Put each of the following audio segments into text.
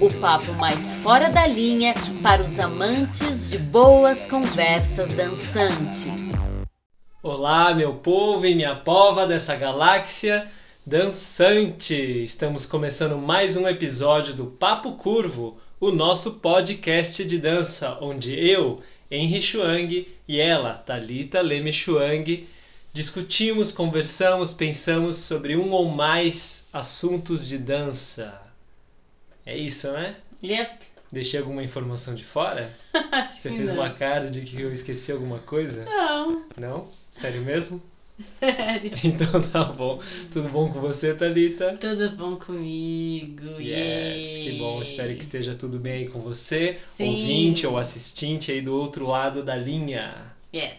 o papo mais fora da linha para os amantes de boas conversas dançantes. Olá, meu povo e minha pova dessa galáxia dançante! Estamos começando mais um episódio do Papo Curvo, o nosso podcast de dança, onde eu, Henry Chuang, e ela, Talita Leme Chuang, discutimos, conversamos, pensamos sobre um ou mais assuntos de dança. É isso, né? Yep. Deixei alguma informação de fora? Acho Você fez não. uma cara de que eu esqueci alguma coisa? Não, Não? Sério mesmo? sério. Então tá bom. Tudo bom com você, Thalita? Tudo bom comigo? Yes, Yay. que bom. Espero que esteja tudo bem aí com você, Sim. ouvinte ou assistente aí do outro lado da linha. Yes.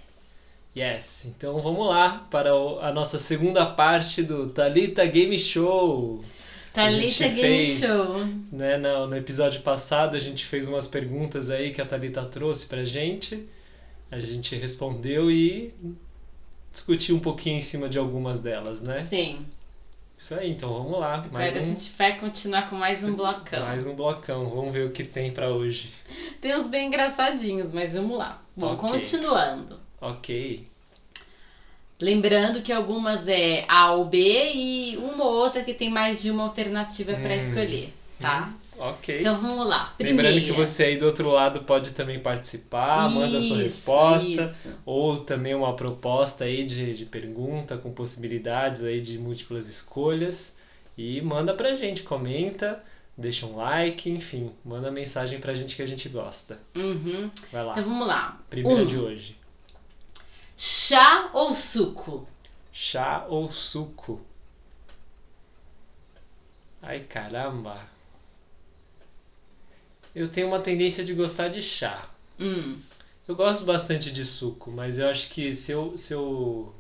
Yes, então vamos lá para a nossa segunda parte do Thalita Game Show. A Thalita Game fez- Show. Né, no, no episódio passado a gente fez umas perguntas aí que a Thalita trouxe pra gente. A gente respondeu e discutiu um pouquinho em cima de algumas delas, né? Sim. Isso aí, então vamos lá. Mais Agora a um, gente vai continuar com mais um blocão. mais um blocão. Vamos ver o que tem pra hoje. Tem uns bem engraçadinhos, mas vamos lá. Bom, Ok. continuando. Ok. Lembrando que algumas é A ou B e uma ou outra que tem mais de uma alternativa Hum. escolher, tá? Ok. Então vamos lá. Primeira. Lembrando que você aí do outro lado pode também participar, manda a sua Isso, resposta. isso. Ou também uma proposta aí de, de pergunta com possibilidades aí de múltiplas escolhas. E manda pra gente, comenta, deixa um like, enfim, manda mensagem pra gente que a gente gosta. Uhum. Vai lá. Então vamos lá. Primeira um. de hoje. Chá ou suco? Chá ou suco? Ai caramba. Eu tenho uma tendência de gostar de chá. Hum. Eu gosto bastante de suco, mas eu acho que se eu. Se eu...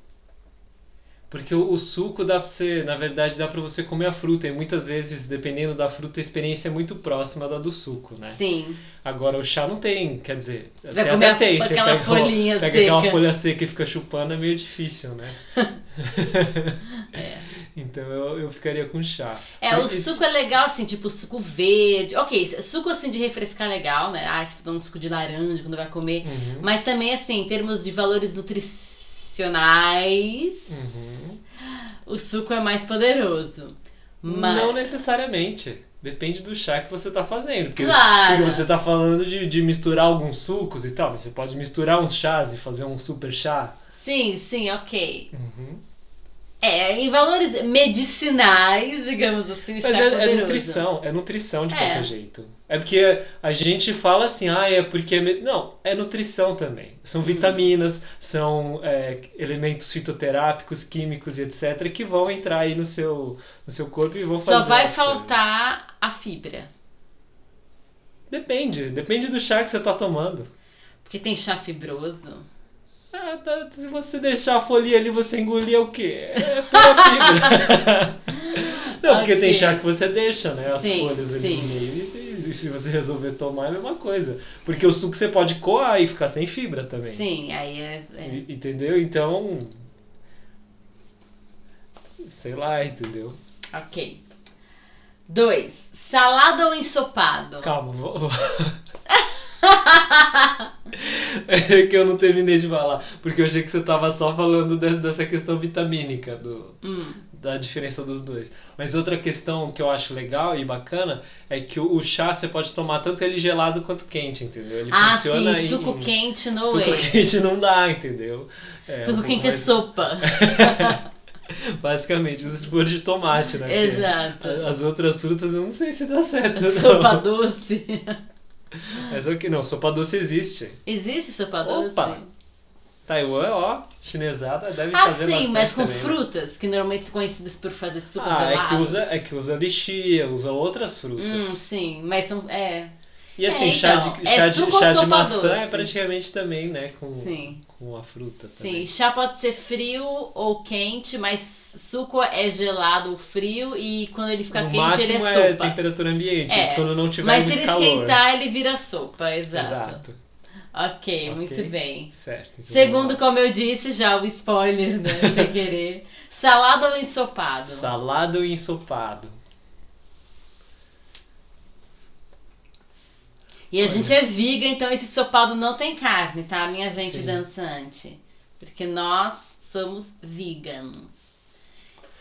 Porque o, o suco dá pra você. Na verdade, dá pra você comer a fruta. E muitas vezes, dependendo da fruta, a experiência é muito próxima da do suco, né? Sim. Agora o chá não tem, quer dizer, Vai até, até a- tem. Você aquela pega, folhinha pega aquela seca. folha seca e fica chupando, é meio difícil, né? É. Então eu, eu ficaria com chá. É, o E- suco é legal, assim, tipo suco verde. Ok, suco assim de refrescar é legal, né? Ah, você toma um suco de laranja quando vai comer. Uhum, Mas também, assim, em termos de valores nutricionais, uhum. o suco é mais poderoso. Mas... Não necessariamente. Depende do chá que você tá fazendo. Porque, Claro. porque você tá falando de, de misturar alguns sucos e tal. Você pode misturar uns chás e fazer um super chá. Sim, sim, ok. Uhum. É, em valores medicinais, digamos assim, Mas é é, é nutrição, é nutrição de É. qualquer jeito. É porque a gente fala assim, ah, é porque. é me-" Não, é nutrição também. São vitaminas, são é, elementos fitoterápicos, químicos e etc. que vão entrar aí no seu, no seu corpo e vão fazer. Só vai coisas. faltar a fibra. Depende, depende do chá que você tá tomando. Porque tem chá fibroso. Ah, tá, se você deixar a folhinha ali, você engolir é o quê? É pura fibra. Não, porque Ok. tem chá que você deixa, né? As Sim, folhas ali sim. no meio. E se, você resolver tomar, é a mesma coisa. Porque o suco você pode coar e ficar sem fibra também. Sim, aí é. é- Entendeu? Então. Sei lá, entendeu? Ok. Dois. Salada ou ensopado? Calma, vou. é que eu não terminei de falar. Porque eu achei que você tava só falando de- dessa questão vitamínica do, Hum, da diferença dos dois. Mas outra questão que eu acho legal e bacana é que o, o chá você pode tomar tanto ele gelado quanto quente, entendeu? Ele Ah, funciona sim, suco em- quente no Suco way. quente não dá, entendeu? É, Suco um quente é mais- sopa. Basicamente, se for de tomate, né? Exato. As outras frutas eu não sei se dá certo, não. Sopa doce. Mas é o que não, sopa doce existe. Existe sopa Opa! doce? Taiwan, ó, chinesada deve Ah, fazer sim, bastante mas com também, né? frutas, que normalmente são conhecidas por fazer sucos Ah, gelados. é que usa, é que usa lixia, usa outras frutas. Hum, sim, mas são. É. E assim, É, chá, então, de, é chá, de, suco ou chá de maçã é praticamente também, né? Com, Sim. com a fruta Sim, também. chá pode ser frio ou quente, mas suco é gelado ou frio e quando ele fica no quente ele máximo é é, sopa. temperatura ambiente, É, quando não tiver mas se ele calor. esquentar, ele vira sopa, exato. Exato. Ok, Ok. muito bem. Certo. então Segundo, como eu disse, já o spoiler, né? Sem querer. Salada ou ensopado? Salado e ensopado. E a Olha. gente é viga, então esse ensopado não tem carne, tá? Minha gente Sim. dançante. Porque nós somos vegans.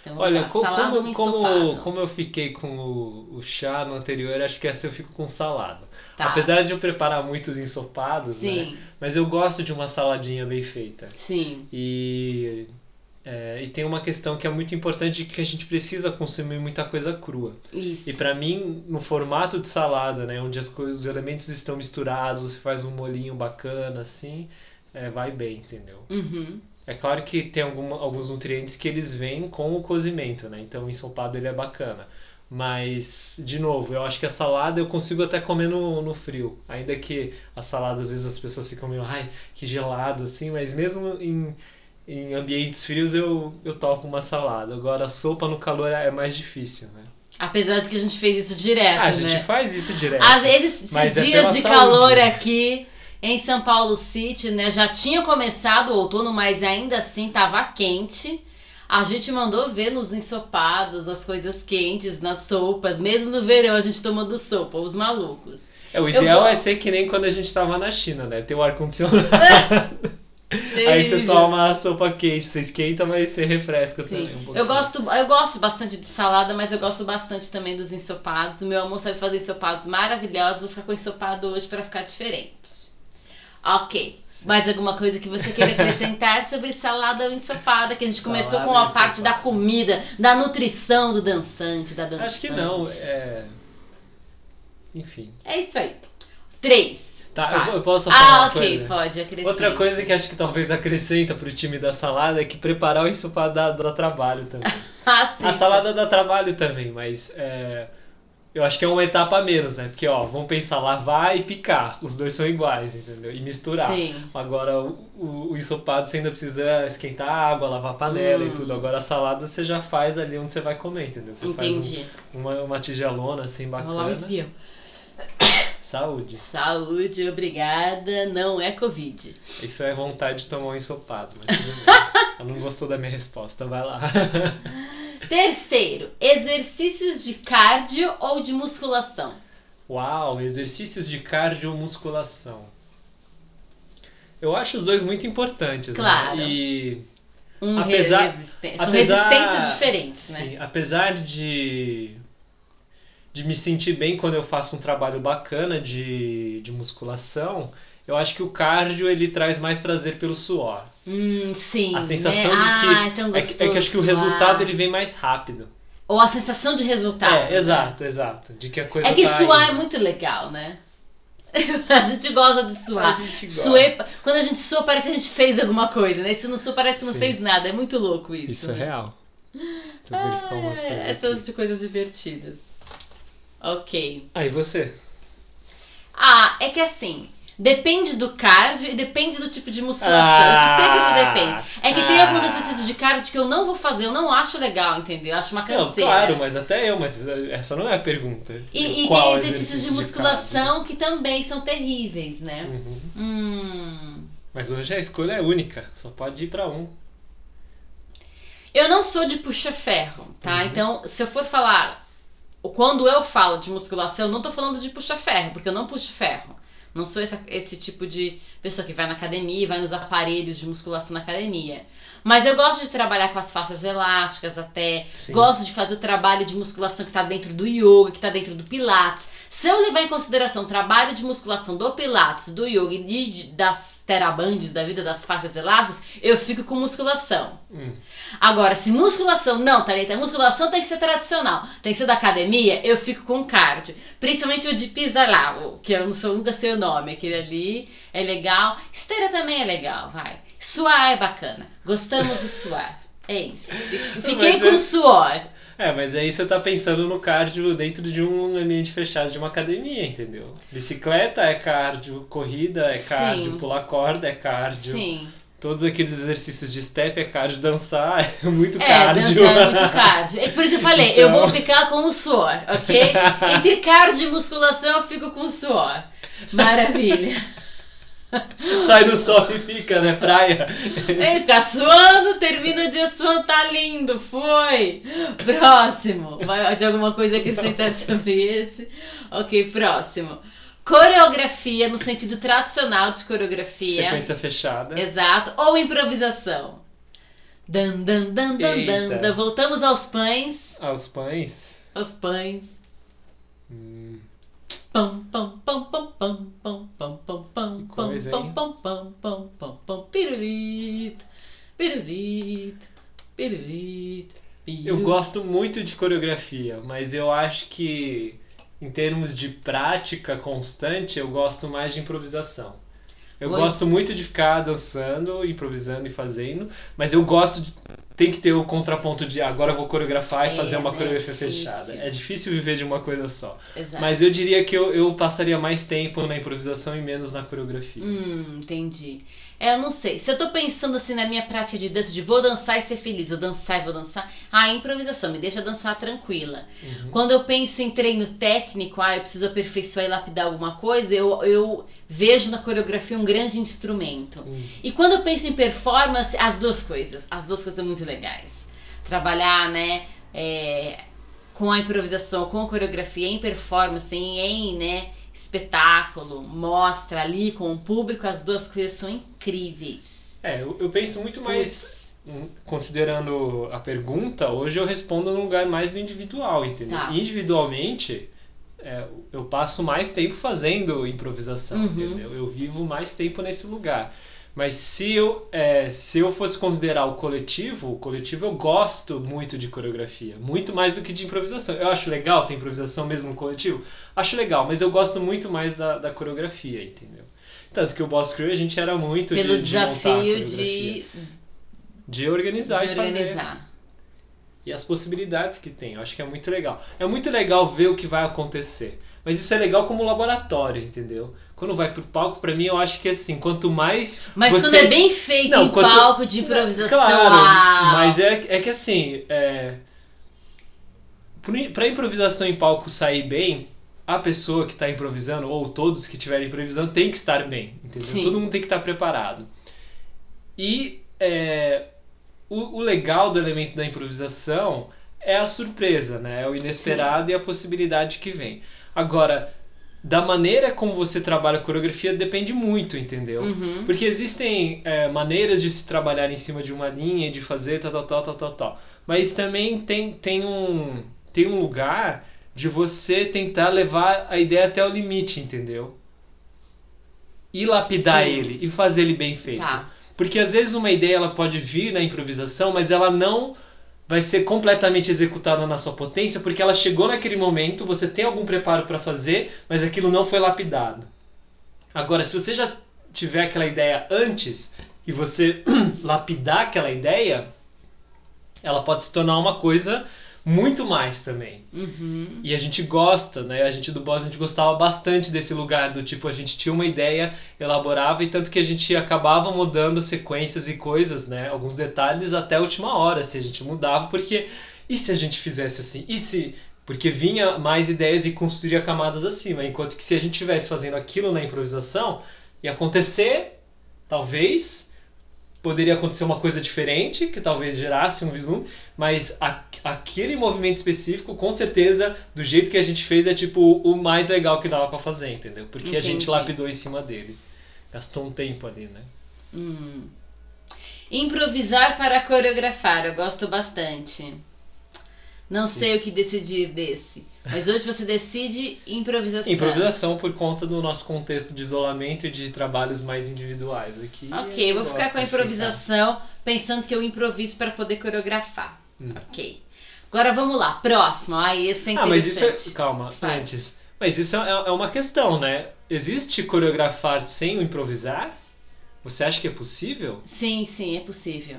Então, Olha, lá, co- como, como, como eu fiquei com o, o chá no anterior, acho que essa eu fico com salada. Tá. Apesar de eu preparar muitos ensopados, né? Sim, Mas eu gosto de uma saladinha bem feita. sim. E, é, e tem uma questão que é muito importante que a gente precisa consumir muita coisa crua. Isso. E pra mim, no formato de salada, né, onde as coisas, os elementos estão misturados, você faz um molinho bacana assim, é, vai bem, entendeu? Uhum. É claro que tem alguns nutrientes que eles vêm com o cozimento, né? Então o ensopado ele é bacana. Mas, de novo, eu acho que a salada eu consigo até comer no, no frio. Ainda que a salada, às vezes, as pessoas ficam meio, ai, que gelado, assim. Mas mesmo em, em ambientes frios eu, eu topo uma salada. Agora, a sopa no calor é mais difícil, né? Apesar de que a gente fez isso direto, Ah, a gente né? faz isso direto. Às vezes, esses Mas é dias pela de saúde. calor aqui em São Paulo City, né? Já tinha começado o outono, mas ainda assim tava quente. A gente mandou ver nos ensopados, as coisas quentes, nas sopas. Mesmo no verão a gente tomando sopa, os malucos. É, o ideal gosto. é ser que nem quando a gente tava na China, né? Ter o ar-condicionado. Aí você toma a sopa quente, você esquenta, mas você refresca Sim. também um. Eu gosto, eu gosto bastante de salada, mas eu gosto bastante também dos ensopados. O meu amor sabe fazer ensopados maravilhosos. Vou ficar com ensopado hoje pra ficar diferente. Ok. Mais alguma coisa que você queira acrescentar sobre salada ou ensopada? Que a gente começou Salada com a parte da comida, da nutrição do dançante, da dançante. Acho que não, é... Enfim. É isso aí. Três. Tá, Vai. eu, eu posso falar Ah, uma ok, coisa? pode acrescentar. Outra coisa que acho que talvez acrescenta pro time da salada é que preparar o ensopado dá, trabalho também. Ah, sim. A salada dá trabalho também, mas é, eu acho que é uma etapa a menos, né? Porque, ó, vamos pensar, lavar e picar. Os dois são iguais, entendeu? E misturar. Sim. Agora, o, o, o ensopado você ainda precisa esquentar a água, lavar a panela Hum. e tudo. Agora, a salada você já faz ali onde você vai comer, entendeu? Você faz um- Entendi. uma, uma tigelona assim Vou rolar um bacana. espirro. Saúde. Saúde, obrigada. Não é Covid. Isso é vontade de tomar um ensopado, mas tudo bem. Ela não gostou da minha resposta, vai lá. Terceiro, exercícios de cardio ou de musculação? Uau, exercícios de cardiomusculação. Eu acho os dois muito importantes, Claro. né? E Um Apesar- resistência. São apesar- resistências diferentes, né? Sim, apesar de de me sentir bem quando eu faço um trabalho bacana de, de musculação, eu acho que o cardio ele traz mais prazer pelo suor. Hum, sim. A sensação né? de que Ah, é, tão É que, é que acho que o resultado ele vem mais rápido. Ou a sensação de resultado. é, né? exato, exato. De que a coisa É que tá suar indo. é muito legal, né? a gente gosta de suar. A gente gosta. Suei- quando a gente sua, parece que a gente fez alguma coisa, né? Se não sua, parece que não Sim. fez nada. É muito louco isso. Isso é né? real. Deixa eu verificar umas É, coisas essas aqui. de coisas divertidas. Ok. Aí você? Ah, é que assim, depende do cardio e depende do tipo de musculação. Ah, Isso sempre depende. É que tem ah. alguns exercícios de cardio que eu não vou fazer, eu não acho legal, entendeu? Eu acho uma canseira. Não, claro, mas até eu, mas essa não é a pergunta. E, e tem exercícios exercício de musculação que também são terríveis, né? Uhum. Hum. Mas hoje a escolha é única, só pode ir pra um. Eu não sou de puxa-ferro, tá? Uhum. Então, se eu for falar. Quando eu falo de musculação, eu não tô falando de puxa-ferro, porque eu não puxo ferro. Não sou essa- esse tipo de pessoa que vai na academia e vai nos aparelhos de musculação na academia. Mas eu gosto de trabalhar com as faixas elásticas até. Sim. Gosto de fazer o trabalho de musculação que tá dentro do yoga, que tá dentro do pilates. Se eu levar em consideração o trabalho de musculação do pilates, do yoga e de- das terabandes da vida, das faixas elásticas, eu fico com musculação. Hum. Agora, se musculação não, Thalita, musculação tem que ser tradicional, tem que ser da academia, eu fico com cardio. Principalmente o de pisa lá, o que eu não sou, nunca sei o nome, aquele ali é legal. Esteira também é legal, vai. Suar é bacana. Gostamos de suar. É isso. Fiquei Mas com é- suor. É, mas aí você tá pensando no cardio dentro de um ambiente fechado de uma academia, entendeu? Bicicleta é cardio, corrida é cardio, Sim. pular corda é cardio. Sim. Todos aqueles exercícios de step é cardio, dançar é muito É, cardio. dançar é muito cardio. É por isso que eu falei, eu Então. vou ficar com o suor, ok? Entre cardio e musculação eu fico com o suor. Maravilha. Sai no sol e fica, né? Praia. Ele fica suando, termina o dia suando, tá lindo, foi. Próximo. Vai ter alguma coisa a acrescentar sobre esse? Ok, próximo. Coreografia, no sentido tradicional de coreografia. Sequência fechada. Exato. Ou improvisação. Dan, dan, dan, dan, dan, Eita. dan. Voltamos aos pães. Aos pães. Aos pães. Hum, Pam, pam, pam, pam, pam, pam, coisa, pam, hein? pam, pam, pam, pam, pam, pirulito, pirulito, pirulito, Eu pirulito. gosto muito de coreografia, mas eu acho que em termos de prática constante, eu gosto mais de improvisação. Eu Oi? gosto muito de ficar dançando, improvisando e fazendo, mas eu gosto de. Tem que ter o contraponto de agora eu vou coreografar É, e fazer uma né? coreografia Difícil. fechada. É difícil viver de uma coisa só. Exato. Mas eu diria que eu, eu passaria mais tempo na improvisação e menos na coreografia. Hum, entendi. É, eu não sei. Se eu tô pensando assim na minha prática de dança, de vou dançar e ser feliz, vou dançar e vou dançar, ah, improvisação, me deixa dançar tranquila. Uhum. Quando eu penso em treino técnico, ah, eu preciso aperfeiçoar e lapidar alguma coisa, eu, eu vejo na coreografia um grande instrumento. Hum. E quando eu penso em performance, as duas coisas. As duas coisas são muito legais. Trabalhar, né, é, com a improvisação, com a coreografia em performance, em, em, né, espetáculo, mostra ali com o público, as duas coisas são incríveis. É, eu, eu penso muito mais. hum, Considerando a pergunta, hoje eu respondo num lugar mais do individual, entendeu? Tá. Individualmente, é, eu passo mais tempo fazendo improvisação, Uhum. entendeu? Eu vivo mais tempo nesse lugar. Mas se eu, é, se eu fosse considerar o coletivo, o coletivo eu gosto muito de coreografia, muito mais do que de improvisação. Eu acho legal ter improvisação mesmo no coletivo, acho legal, mas eu gosto muito mais da, da coreografia, entendeu? Tanto que o Boss Crew a gente era muito Pelo de, de desafio de, De organizar de e fazer. organizar. E as possibilidades que tem. Eu acho que é muito legal. É muito legal ver o que vai acontecer. Mas isso é legal como laboratório, entendeu? Quando vai pro palco, pra mim, eu acho que assim, quanto mais. Mas Você- quando é bem feito Não, em quanto- palco de improvisação, Claro, uau! mas é, é que assim, é, pra improvisação em palco sair bem, a pessoa que tá improvisando, ou todos que estiverem improvisando, tem que estar bem, entendeu? Sim. Todo mundo tem que estar preparado. E é, o, o legal do elemento da improvisação é a surpresa, né? É o inesperado e a possibilidade que vem. Agora, da maneira como você trabalha a coreografia depende muito, entendeu? Uhum. Porque existem é, maneiras de se trabalhar em cima de uma linha, de fazer tal, tal, tal, tal, tal, tal. Mas também tem, tem, um, tem um lugar de você tentar levar a ideia até o limite, entendeu? E lapidar Sim. ele, e fazer ele bem feito. Tá. Porque às vezes uma ideia ela pode vir na improvisação, mas ela não vai ser completamente executada na sua potência, porque ela chegou naquele momento, você tem algum preparo para fazer, mas aquilo não foi lapidado. Agora, se você já tiver aquela ideia antes e você lapidar aquela ideia, ela pode se tornar uma coisa muito mais também. Uhum. E a gente gosta, né? A gente do Boss, a gente gostava bastante desse lugar do tipo, a gente tinha uma ideia, elaborava e tanto que a gente acabava mudando sequências e coisas, né? Alguns detalhes até a última hora, se a gente mudava, porque e se a gente fizesse assim? E se porque vinha mais ideias e construía camadas acima, enquanto que se a gente estivesse fazendo aquilo na improvisação, ia acontecer, talvez, poderia acontecer uma coisa diferente, que talvez gerasse um vislumbre, mas a- aquele movimento específico, com certeza, do jeito que a gente fez, é tipo o mais legal que dava pra fazer, entendeu? Porque a gente Entendi. lapidou em cima dele. Gastou um tempo ali, né? Hum. Improvisar para coreografar, eu gosto bastante. Não Sim. sei o que decidir desse. Mas hoje você decide improvisação. Improvisação por conta do nosso contexto de isolamento e de trabalhos mais individuais aqui. Ok, eu vou ficar com a improvisação, pensando que eu improviso para poder coreografar. Hum. Ok. Agora vamos lá, próximo. Ai, esse é Ah, mas interessante. isso é. Calma, Vai. antes. Mas isso é, é uma questão, né? Existe coreografar sem o improvisar? Você acha que é possível? Sim, sim, é possível.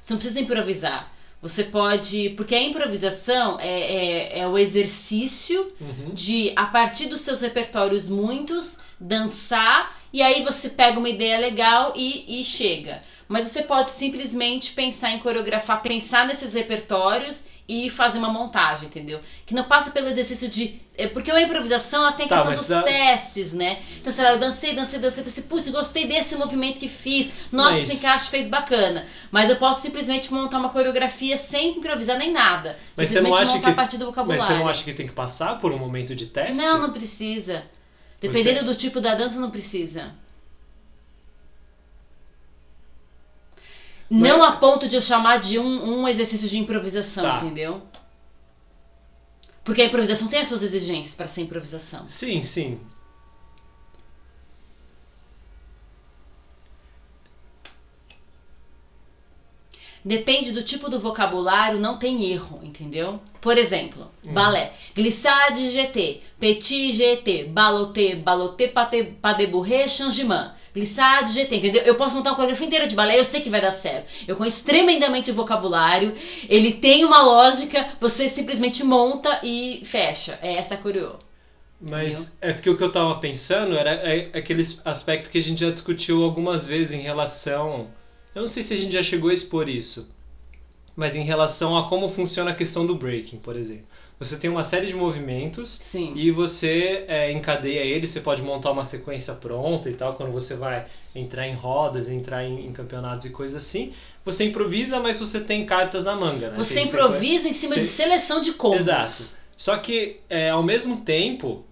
Você não precisa improvisar. Você pode. Porque a improvisação é, é, é o exercício Uhum. de, a partir dos seus repertórios muitos, dançar e aí você pega uma ideia legal e, e chega. Mas você pode simplesmente pensar em coreografar, pensar nesses repertórios e fazer uma montagem, entendeu? Que não passa pelo exercício de. é, Porque uma improvisação ela tem a Tá, questão dos testes, né? Então, sei lá, eu dancei, dancei, dancei, dancei, putz, gostei desse movimento que fiz, nossa, Mas- esse encaixe fez bacana. Mas eu posso simplesmente montar uma coreografia sem improvisar nem nada. Mas você não simplesmente acha montar que- a partir do Mas vocabulário. você não acha que tem que passar por um momento de teste? Não, não precisa. Dependendo do tipo da dança, não precisa. Não a ponto de eu chamar de um, um exercício de improvisação, Tá. entendeu? Porque a improvisação tem as suas exigências para ser improvisação. Sim, sim. Depende do tipo do vocabulário, não tem erro, entendeu? Por exemplo, Hum. balé. Glissade GT, petit GT, baloté, baloté, pâté, padebourré, changeman. Glissade GT, entendeu? Eu posso montar uma coreografia inteira de balé, eu sei que vai dar certo. Eu conheço tremendamente o vocabulário, ele tem uma lógica, você simplesmente monta e fecha. É essa a coreô. Mas é porque o que eu tava pensando era é, aquele aspecto que a gente já discutiu algumas vezes em relação. Eu não sei se a gente já chegou a expor isso, mas em relação a como funciona a questão do breaking, por exemplo. Você tem uma série de movimentos Sim. e você é, encadeia ele, você pode montar uma sequência pronta e tal, quando você vai entrar em rodas, entrar em, em campeonatos e coisas assim. Você improvisa, mas você tem cartas na manga, né? Você Tem improvisa em cima de Sim. seleção de combos. Exato. Só que, é, ao mesmo tempo,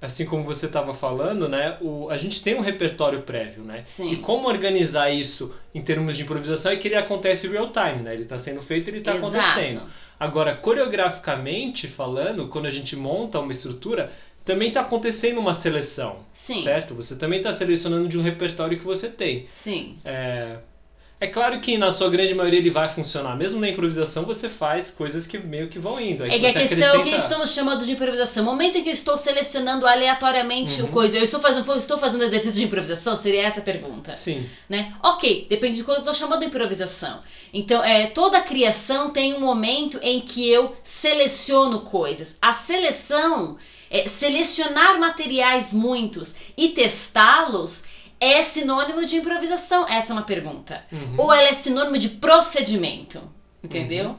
assim como você estava falando, né, o, a gente tem um repertório prévio, né? Sim. E como organizar isso em termos de improvisação é que ele acontece real time, né? Ele está sendo feito, ele está acontecendo. Agora, coreograficamente falando, quando a gente monta uma estrutura, também está acontecendo uma seleção, Sim. certo? Você também está selecionando de um repertório que você tem. Sim. É... é claro que na sua grande maioria ele vai funcionar. Mesmo na improvisação você faz coisas que meio que vão indo. Aí É que a questão é o que acrescenta- estamos chamando de improvisação. O momento em que eu estou selecionando aleatoriamente Uhum. o coisa, eu estou fazendo, estou fazendo exercício de improvisação? Seria essa a pergunta, Sim, né? Ok, depende de quando eu estou chamando de improvisação. Então, é, toda criação tem um momento em que eu seleciono coisas. A seleção, é, selecionar materiais muitos e testá-los é sinônimo de improvisação? Essa é uma pergunta. Uhum. Ou ela é sinônimo de procedimento, entendeu?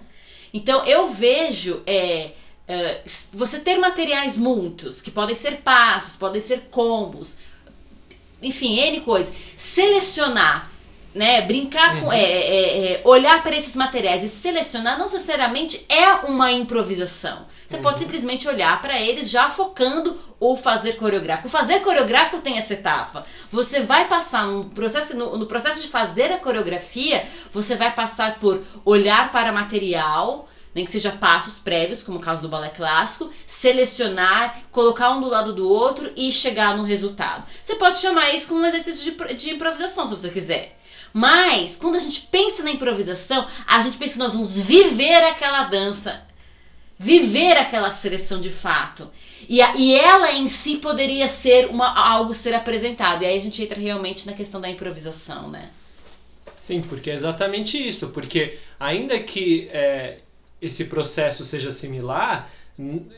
Então eu vejo é, é, você ter materiais muitos, que podem ser passos, podem ser combos, enfim, N coisas. Selecionar, né? Brincar com. Uhum. é, é, é, olhar para esses materiais e selecionar não necessariamente é uma improvisação. Você Uhum. pode simplesmente olhar para eles já focando ou fazer coreográfico. Fazer coreográfico tem essa etapa. Você vai passar no processo, no, no processo de fazer a coreografia, você vai passar por olhar para material, nem que seja passos prévios, como o caso do balé clássico, selecionar, colocar um do lado do outro e chegar no resultado. Você pode chamar isso como um exercício de, de improvisação, se você quiser. Mas, quando a gente pensa na improvisação, a gente pensa que nós vamos viver aquela dança, viver aquela seleção de fato. E, a- e ela em si poderia ser uma, algo ser apresentado. E aí a gente entra realmente na questão da improvisação, né? Sim, porque é exatamente isso. Porque ainda que é, esse processo seja similar,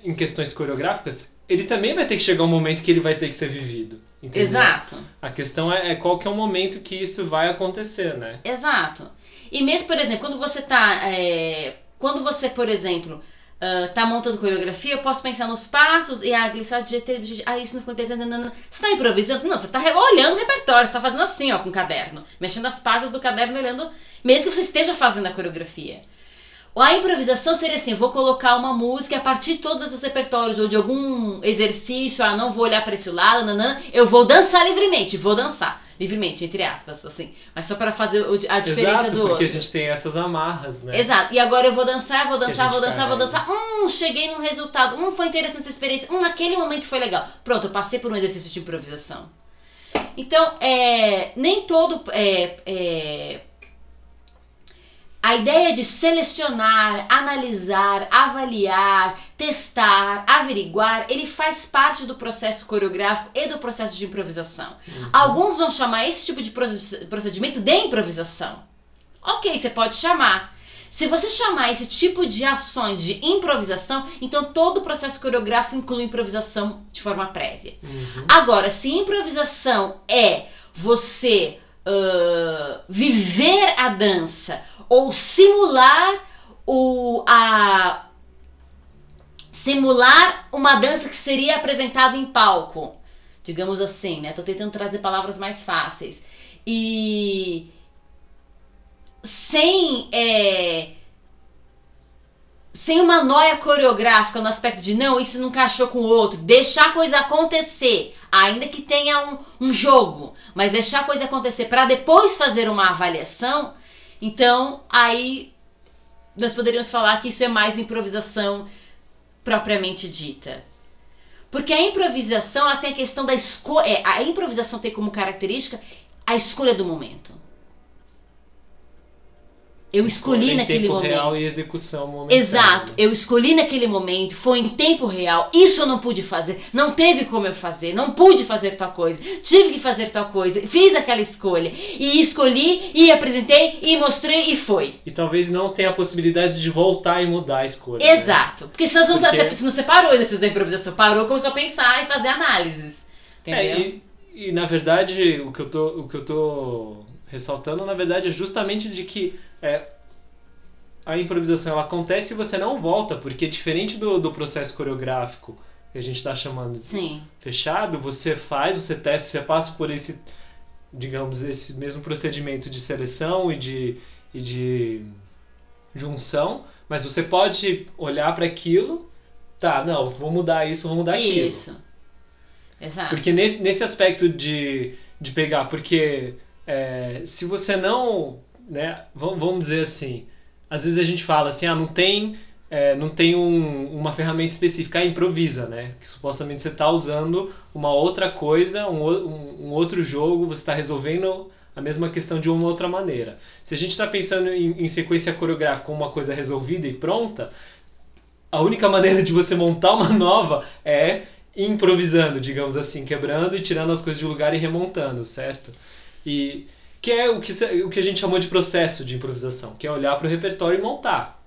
em questões coreográficas, ele também vai ter que chegar um momento que ele vai ter que ser vivido. Entendeu? Exato. A questão é, é qual que é o momento que isso vai acontecer, né? Exato. E mesmo, por exemplo, quando você tá. é, quando você, por exemplo, ah, tá montando coreografia, eu posso pensar nos passos e a glissade GT. Ah, isso não ficou interessante. Não, não. Você tá improvisando? Não, você tá olhando o repertório, você tá fazendo assim, ó, com o caderno. Mexendo as páginas do caderno, olhando. Mesmo que você esteja fazendo a coreografia. A improvisação seria assim: vou colocar uma música a partir de todos esses repertórios ou de algum exercício, ah, não vou olhar para esse lado, nanã, eu vou dançar livremente, vou dançar. Livremente, entre aspas, assim. Mas só para fazer o- a diferença Exato, do porque outro. a gente tem essas amarras, né? Exato. E agora eu vou dançar, vou dançar, vou dançar, vou dançar. Hum, cheguei num resultado. Hum, foi interessante essa experiência. Hum, naquele momento foi legal. Pronto, eu passei por um exercício de improvisação. Então, é, nem todo. É, é, a ideia de selecionar, analisar, avaliar, testar, averiguar, ele faz parte do processo coreográfico e do processo de improvisação. Uhum. Alguns vão chamar esse tipo de proce- procedimento de improvisação. Ok, você pode chamar. Se você chamar esse tipo de ações de improvisação, então todo o processo coreográfico inclui improvisação de forma prévia. Uhum. Agora, se improvisação é você uh, viver a dança ou simular o, a, simular uma dança que seria apresentada em palco, digamos assim, né? Tô tentando trazer palavras mais fáceis. E sem é, sem uma noia coreográfica no aspecto de não, isso não encaixou com o outro, deixar a coisa acontecer, ainda que tenha um, um jogo, mas deixar a coisa acontecer para depois fazer uma avaliação, então aí nós poderíamos falar que isso é mais improvisação propriamente dita. Porque a improvisação tem a questão da escolha. É, a improvisação tem como característica a escolha do momento. Eu escolhi em naquele tempo momento. real e execução momentânea. Exato, eu escolhi naquele momento, foi em tempo real. Isso eu não pude fazer, não teve como eu fazer, não pude fazer tal coisa, tive que fazer tal coisa, fiz aquela escolha e escolhi e apresentei e mostrei e foi. E talvez não tenha a possibilidade de voltar e mudar a escolha. né? Exato, porque senão você não, tá, Porque- você não separou o exercício da improvisação, parou, começou a pensar e fazer análises. Entendeu? É, e, e na verdade o que eu tô, o que eu tô ressaltando na verdade é justamente de que é, a improvisação ela acontece e você não volta, porque diferente do, do processo coreográfico que a gente está chamando de Sim, fechado, você faz, você testa, você passa por esse, digamos, esse mesmo procedimento de seleção e de, e de junção, mas você pode olhar para aquilo, tá, não, vou mudar isso, vou mudar aquilo. isso. Exato. Porque nesse, nesse aspecto de, de pegar, porque é, se você não, né, vamos, dizer assim, às vezes a gente fala assim, ah, não tem, é, não tem um- uma ferramenta específica, ah, improvisa, né, que supostamente você está usando uma outra coisa, um, um, um outro jogo, você está resolvendo a mesma questão de uma outra maneira. Se a gente está pensando em, em sequência coreográfica como uma coisa resolvida e pronta, a única maneira de você montar uma nova é improvisando, digamos assim, quebrando e tirando as coisas de lugar e remontando, certo? E que é o que, o que a gente chamou de processo de improvisação, que é olhar para o repertório e montar.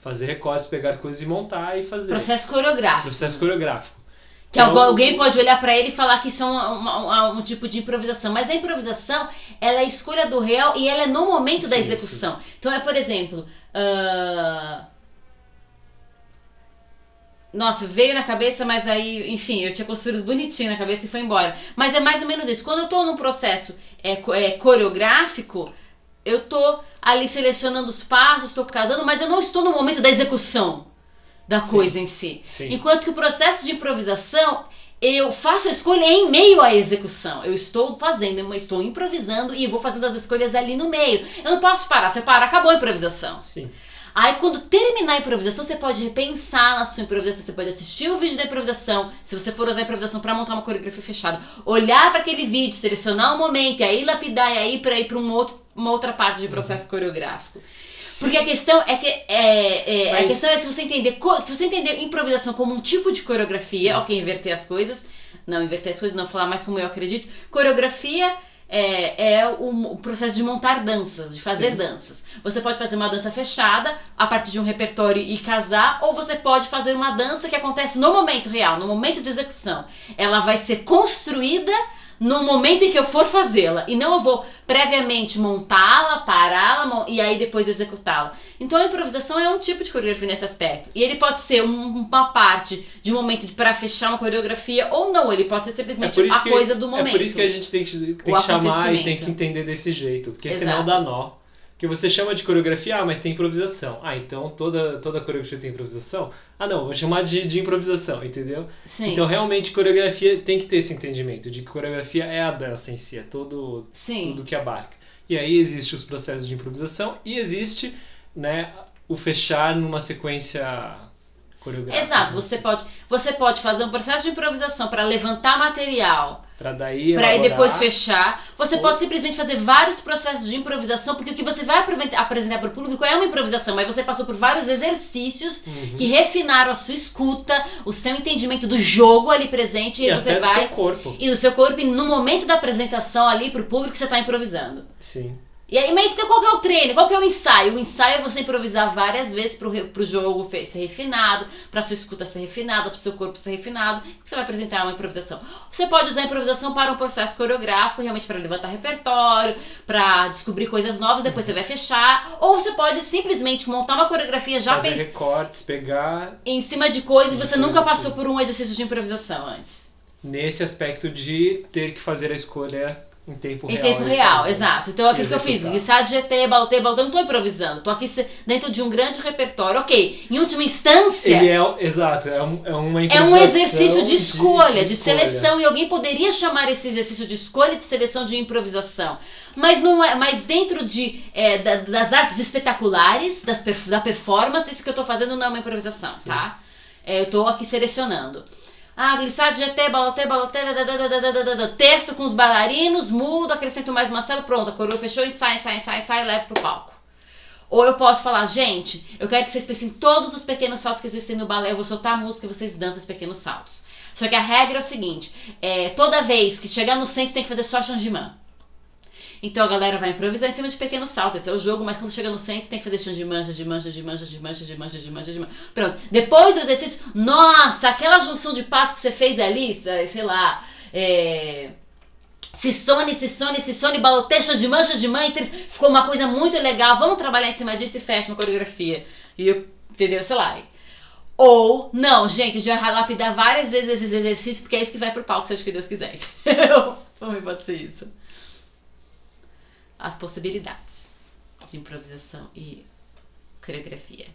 Fazer recortes, pegar coisas e montar e fazer. Processo coreográfico. Processo coreográfico. Que é algu- o- alguém pode olhar pra ele e falar que isso é um, um- um tipo de improvisação. Mas a improvisação, ela é a escolha do real e ela é no momento da Sim, execução. Então é, por exemplo. ah, Nossa, veio na cabeça, mas aí, enfim, eu tinha construído bonitinho na cabeça e foi embora. Mas é mais ou menos isso. Quando eu tô num processo é, é, coreográfico, eu tô ali selecionando os passos, tô casando, mas eu não estou no momento da execução da Sim. coisa em si. Sim. Enquanto que o processo de improvisação, eu faço a escolha em meio à execução. Eu estou fazendo, eu estou improvisando e vou fazendo as escolhas ali no meio. Eu não posso parar. Se eu parar, acabou a improvisação. Sim. Aí quando terminar a improvisação, você pode repensar na sua improvisação, você pode assistir o vídeo da improvisação, se você for usar a improvisação para montar uma coreografia fechada, olhar para aquele vídeo, selecionar um momento e aí lapidar e aí para ir para um outro, uma outra parte de processo coreográfico. Sim. Porque a questão é que é, é, a Mas- questão é se você entender se você entender improvisação como um tipo de coreografia, Sim. ok, inverter as coisas, não inverter as coisas, não falar mais como eu acredito. Coreografia é, é o, o processo de montar danças, de fazer Sim. danças. Você pode fazer uma dança fechada a partir de um repertório e casar, ou você pode fazer uma dança que acontece no momento real, no momento de execução. Ela vai ser construída no momento em que eu for fazê-la. E não eu vou previamente montá-la, pará-la e aí depois executá-la. Então a improvisação é um tipo de coreografia nesse aspecto. E ele pode ser um- uma parte de um momento para fechar uma coreografia ou não. Ele pode ser É simplesmente isso a que, coisa do momento. é por isso que a gente tem que, tem que chamar e tem que entender desse jeito. Porque senão Exato. dá nó. Que você chama de coreografia, ah, mas tem improvisação. Ah, então toda, toda coreografia tem improvisação? Ah, não, vou chamar de, de improvisação, entendeu? Sim. Então, realmente, coreografia tem que ter esse entendimento de que coreografia é a dança em si, é todo, Sim. tudo que abarca. E aí existe os processos de improvisação e existe né, o fechar numa sequência coreográfica. Exato, você pode, você pode fazer um processo de improvisação para levantar material, Para daí para aí elaborar. depois fechar. Você Ou- pode simplesmente fazer vários processos de improvisação, porque o que você vai aprove- apresentar para o público é uma improvisação, mas você passou por vários exercícios Uhum. que refinaram a sua escuta, o seu entendimento do jogo ali presente, e, E aí você até do vai seu corpo. e do seu corpo, e no momento da apresentação ali pro público você tá improvisando. Sim. E aí, mas então qual que é o treino? Qual que é o ensaio? O ensaio é você improvisar várias vezes pro, re- pro jogo ser refinado, pra sua escuta ser refinada, pro seu corpo ser refinado. Você vai apresentar uma improvisação. Você pode usar a improvisação para um processo coreográfico, realmente para levantar repertório, pra descobrir coisas novas, depois você vai fechar. Ou você pode simplesmente montar uma coreografia já Fazer pens- recortes, pegar em cima de coisas e você nunca que- passou por um exercício de improvisação antes. nesse aspecto de ter que fazer a escolha em tempo Em real. tempo e real, fazer. exato. Então aquilo que eu fiz, glissade, GT, baltê, baltê, eu não tô improvisando. Tô aqui dentro de um grande repertório. Ok, em última instância, Ele é, exato, é, um, é uma é um exercício de escolha, de, escolha. seleção. E alguém poderia chamar esse exercício de escolha e de seleção de improvisação. Mas não é, mas dentro de, é, da- das artes espetaculares, das da performance, isso que eu tô fazendo não é uma improvisação, Sim. tá? É, eu tô aqui selecionando. Ah, glissado, GT, balotê, balotê, texto com os bailarinos, mudo, acrescento mais uma célula, pronto, a coroa fechou, ensaio, ensaio, ensaio, ensaio, leva pro palco. Ou eu posso falar, gente, eu quero que vocês pensem todos os pequenos saltos que existem no balé, eu vou soltar a música e vocês dançam os pequenos saltos. Só que a regra é o seguinte, é, toda vez que chegar no centro tem que fazer só changement. Então a galera vai improvisar em cima de pequenos saltos, esse é o jogo, mas quando chega no centro tem que fazer changiman, changiman, changiman, changiman, changiman, changiman, changiman. Pronto, depois do exercício, nossa, aquela junção de passos que você fez ali, sei lá, é... Sissone, Sissone, Sissone, balotê, changiman, changiman, entre- ficou uma coisa muito legal, vamos trabalhar em cima disso e fecha uma coreografia. E eu, entendeu? Sei lá. Ou, não, gente, gente vai lapidar várias vezes esses exercícios, porque é isso que vai pro palco, seja que Deus quiser. Entendeu? Também pode ser isso. As possibilidades de improvisação e coreografia.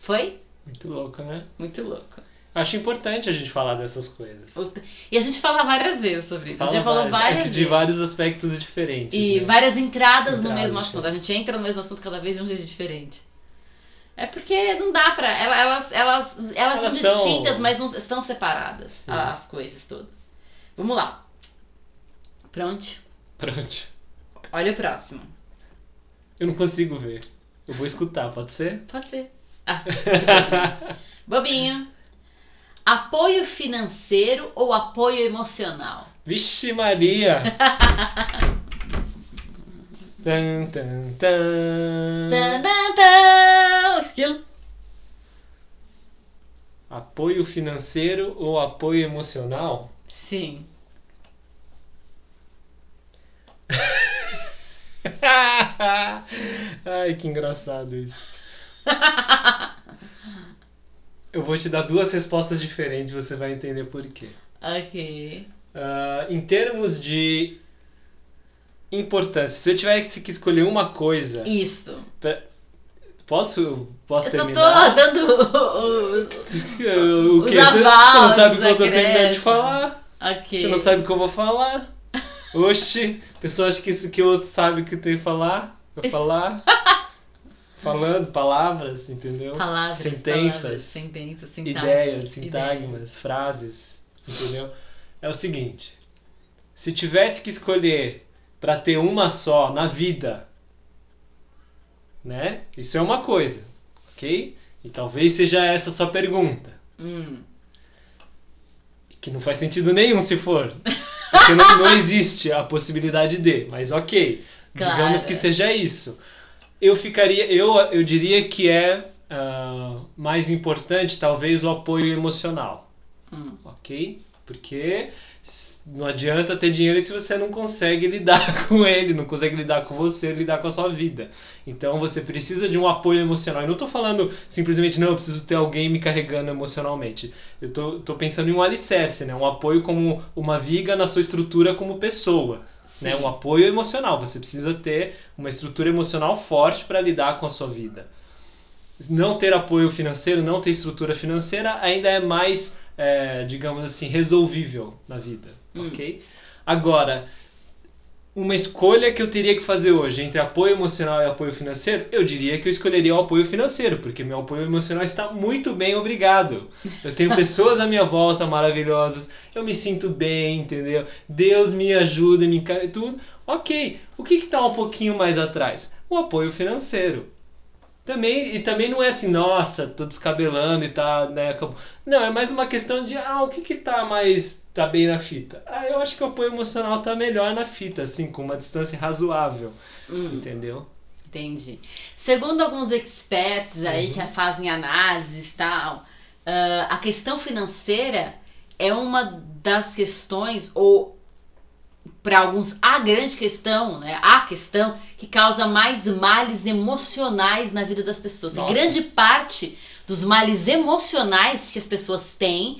Foi? Muito louco, né? Muito louco. Acho importante a gente falar dessas coisas. E a gente fala várias vezes sobre isso. a Fala gente já falou várias- é várias que vezes. de vários aspectos diferentes. E né? várias entradas no Entradas, mesmo sim. assunto. A gente entra no mesmo assunto cada vez de um jeito diferente. É porque não dá pra. ela- Elas, elas, elas, Elas são tão- distintas, mas não estão separadas Sim. as coisas todas. Vamos lá. Pronto? Pronto. Olha o próximo. Eu não consigo ver. Eu vou escutar, pode ser? Pode ser. Ah. Bobinho. Apoio financeiro ou apoio emocional? Vixe Maria! tan, tan, tan. Tan, tan, tan. Esquilo. Apoio financeiro ou apoio emocional? Sim. Ai, que engraçado isso. Eu vou te dar duas respostas diferentes, você vai entender por quê. Ok. Ah, em termos de importância, se eu tivesse que escolher uma coisa, Isso. posso, posso Eu só tô terminar? dando os. o os quê? Você, você não sabe o que eu terminando de falar? Ok. Você não sabe o que eu vou falar? Oxi, pessoa acha que isso que o outro sabe o que tem que falar? Vai falar? Falando palavras, entendeu? Palavras, sentenças, palavras, sentenças, sintagmas, ideias, sintagmas, ideias. frases, entendeu? É o seguinte, se tivesse que escolher para ter uma só na vida, né? Isso é uma coisa, ok? E talvez seja essa a sua pergunta, Hum, que não faz sentido nenhum se for, porque não, não existe a possibilidade de, mas ok, digamos Claro. que seja isso. Eu ficaria, eu, eu diria que é ah, mais importante talvez o apoio emocional. hum. ok? Porque não adianta ter dinheiro se você não consegue lidar com ele, não consegue lidar com você, lidar com a sua vida. Então você precisa de um apoio emocional. Eu não tô falando simplesmente, não, eu preciso ter alguém me carregando emocionalmente. Eu tô, tô pensando em um alicerce, né? Um apoio como uma viga na sua estrutura como pessoa. Né? Um apoio emocional. Você precisa ter uma estrutura emocional forte para lidar com a sua vida não ter apoio financeiro, não ter estrutura financeira ainda é mais, é, digamos assim, resolvível na vida, Hum. ok? Agora, uma escolha que eu teria que fazer hoje entre apoio emocional e apoio financeiro, eu diria que eu escolheria o apoio financeiro, porque meu apoio emocional está muito bem, obrigado. Eu tenho pessoas à minha volta maravilhosas, eu me sinto bem, entendeu? Deus me ajuda, me enca- tudo. Ok, o que está um pouquinho mais atrás? O apoio financeiro. Também, e também não é assim, nossa, tô descabelando e tá, né, acabou. Não, é mais uma questão de, ah, o que que tá mais, tá bem na fita? Ah, eu acho que o apoio emocional tá melhor na fita, assim, com uma distância razoável, Hum. entendeu? Entendi. Segundo alguns experts aí Uhum. que fazem análises e tal, ah, a questão financeira é uma das questões, ou para alguns a grande questão, né? A questão que causa mais males emocionais na vida das pessoas. E Nossa. grande parte dos males emocionais que as pessoas têm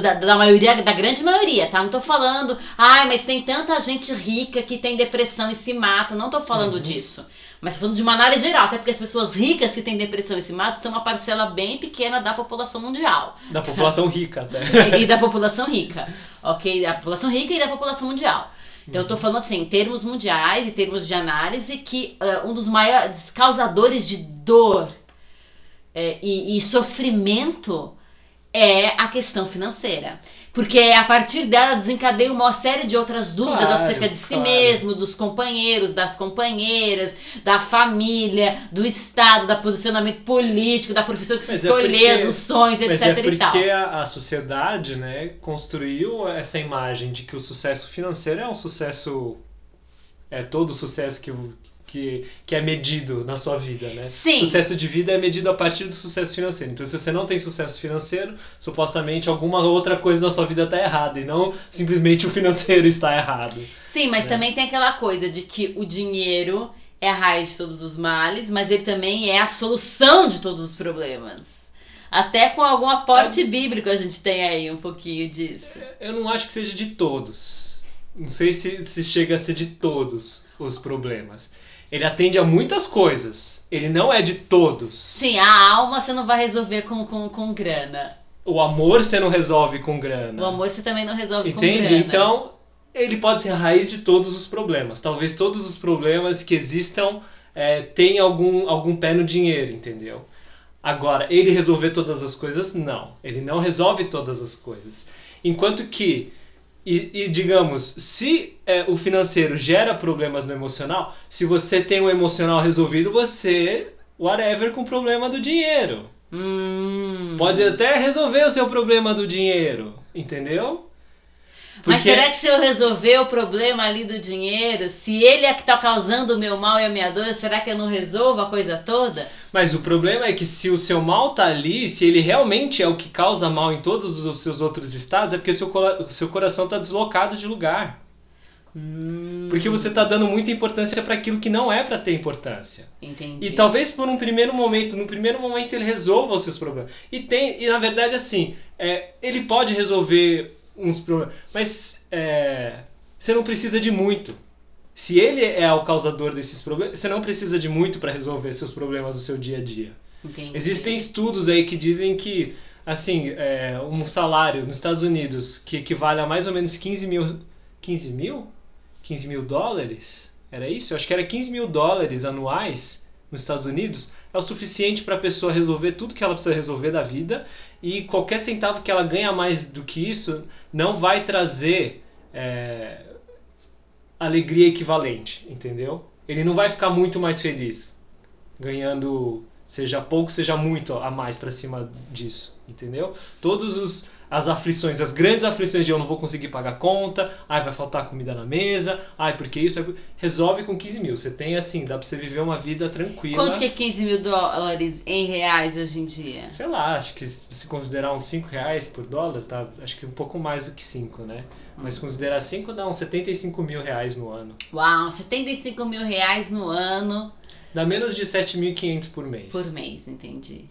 da, da maioria, da grande maioria, tá? Não tô falando, ai, mas tem tanta gente rica que tem depressão e se mata. Não tô falando Uhum. disso. Mas tô falando de uma análise geral, até porque as pessoas ricas que têm depressão e se matam são uma parcela bem pequena da população mundial. Da população rica até. e da população rica. Ok? Da população rica e da população mundial. Então eu tô falando assim, em termos mundiais, em termos de análise, que ah, um dos maiores causadores de dor é, e, e sofrimento é a questão financeira. Porque a partir dela desencadeia uma série de outras dúvidas Claro, acerca de si claro. mesmo, dos companheiros, das companheiras, da família, do Estado, do posicionamento político, da profissão que se Mas é escolher, porque- dos sonhos, Mas etc. é e tal. porque a, a sociedade, né, construiu essa imagem de que o sucesso financeiro é um sucesso. É todo o sucesso que, que, que é medido na sua vida, né? Sim. Sucesso de vida é medido a partir do sucesso financeiro. Então, se você não tem sucesso financeiro, supostamente alguma outra coisa na sua vida está errada e não simplesmente o financeiro está errado. Sim, mas É. também tem aquela coisa de que o dinheiro é a raiz de todos os males, mas ele também é a solução de todos os problemas. Até com algum aporte bíblico a gente tem aí um pouquinho disso. Eu não acho que seja de todos. Não sei se, se chega a ser de todos os problemas. Ele atende a muitas coisas. Ele não é de todos. Sim, a alma você não vai resolver com, com, com grana. O amor você não resolve com grana. O amor você também não resolve com Entende? grana. Então, ele pode ser a raiz de todos os problemas. Talvez todos os problemas que existam é, tenham algum, algum pé no dinheiro, entendeu? Agora, ele resolver todas as coisas, não. Ele não resolve todas as coisas. Enquanto que, e, e digamos, se é, o financeiro gera problemas no emocional, se você tem o emocional resolvido, você, whatever, com o problema do dinheiro. Hum. Pode até resolver o seu problema do dinheiro, entendeu? Mas será que se eu resolver o problema ali do dinheiro, se ele é que tá causando o meu mal e a minha dor, será que eu não resolvo a coisa toda? Mas o problema é que se o seu mal tá ali, se ele realmente é o que causa mal em todos os seus outros estados, é porque o seu, seu coração tá deslocado de lugar. Hum, Porque você tá dando muita importância para aquilo que não é para ter importância. entendi. E talvez por um primeiro momento, no primeiro momento ele resolva os seus problemas. E tem, e na verdade assim, é, ele pode resolver uns problemas, mas é, você não precisa de muito. Se ele é o causador desses problemas, você não precisa de muito para resolver seus problemas do seu dia a dia. Entendi. Existem estudos aí que dizem que, assim, é, um salário nos Estados Unidos que equivale a mais ou menos 15 mil. 15 mil? 15 mil dólares? Era isso? Eu acho que era 15 mil dólares anuais nos Estados Unidos. É o suficiente para a pessoa resolver tudo que ela precisa resolver da vida. E qualquer centavo que ela ganha mais do que isso não vai trazer é, alegria equivalente, entendeu? Ele não vai ficar muito mais feliz ganhando seja pouco, seja muito a mais pra cima disso, entendeu? Todos os as aflições, as grandes aflições de eu não vou conseguir pagar conta, ai vai faltar comida na mesa, ai porque isso, ai, resolve com 15 mil. Você tem assim, dá pra você viver uma vida tranquila. Quanto que é 15 mil dólares em reais hoje em dia? Sei lá, acho que se considerar uns 5 reais por dólar, tá? Acho que um pouco mais do que 5, né? Mas considerar 5 dá uns 75 mil reais no ano. Uau, 75 mil reais no ano Dá menos de 7.500 por mês. por mês, entendi.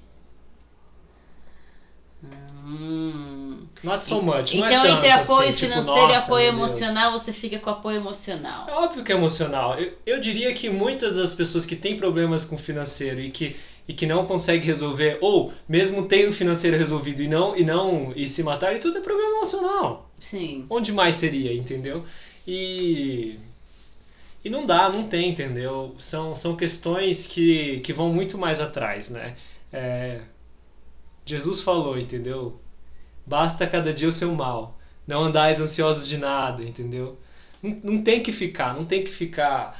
Hum. Not so much, não Então, é entre apoio assim, tipo, financeiro e nossa, apoio meu Deus. emocional, você fica com apoio emocional. É óbvio que é emocional. Eu, eu diria que muitas das pessoas que têm problemas com financeiro e que, e que não conseguem resolver, ou mesmo têm o financeiro resolvido e não e não e se matarem, tudo é problema emocional. Sim. Onde mais seria, entendeu? E e não dá, não tem, entendeu? São, são questões que, que vão muito mais atrás, né? É, Jesus falou, entendeu? Basta cada dia o seu mal. Não andais ansiosos de nada, entendeu? Não, não tem que ficar, não tem que ficar.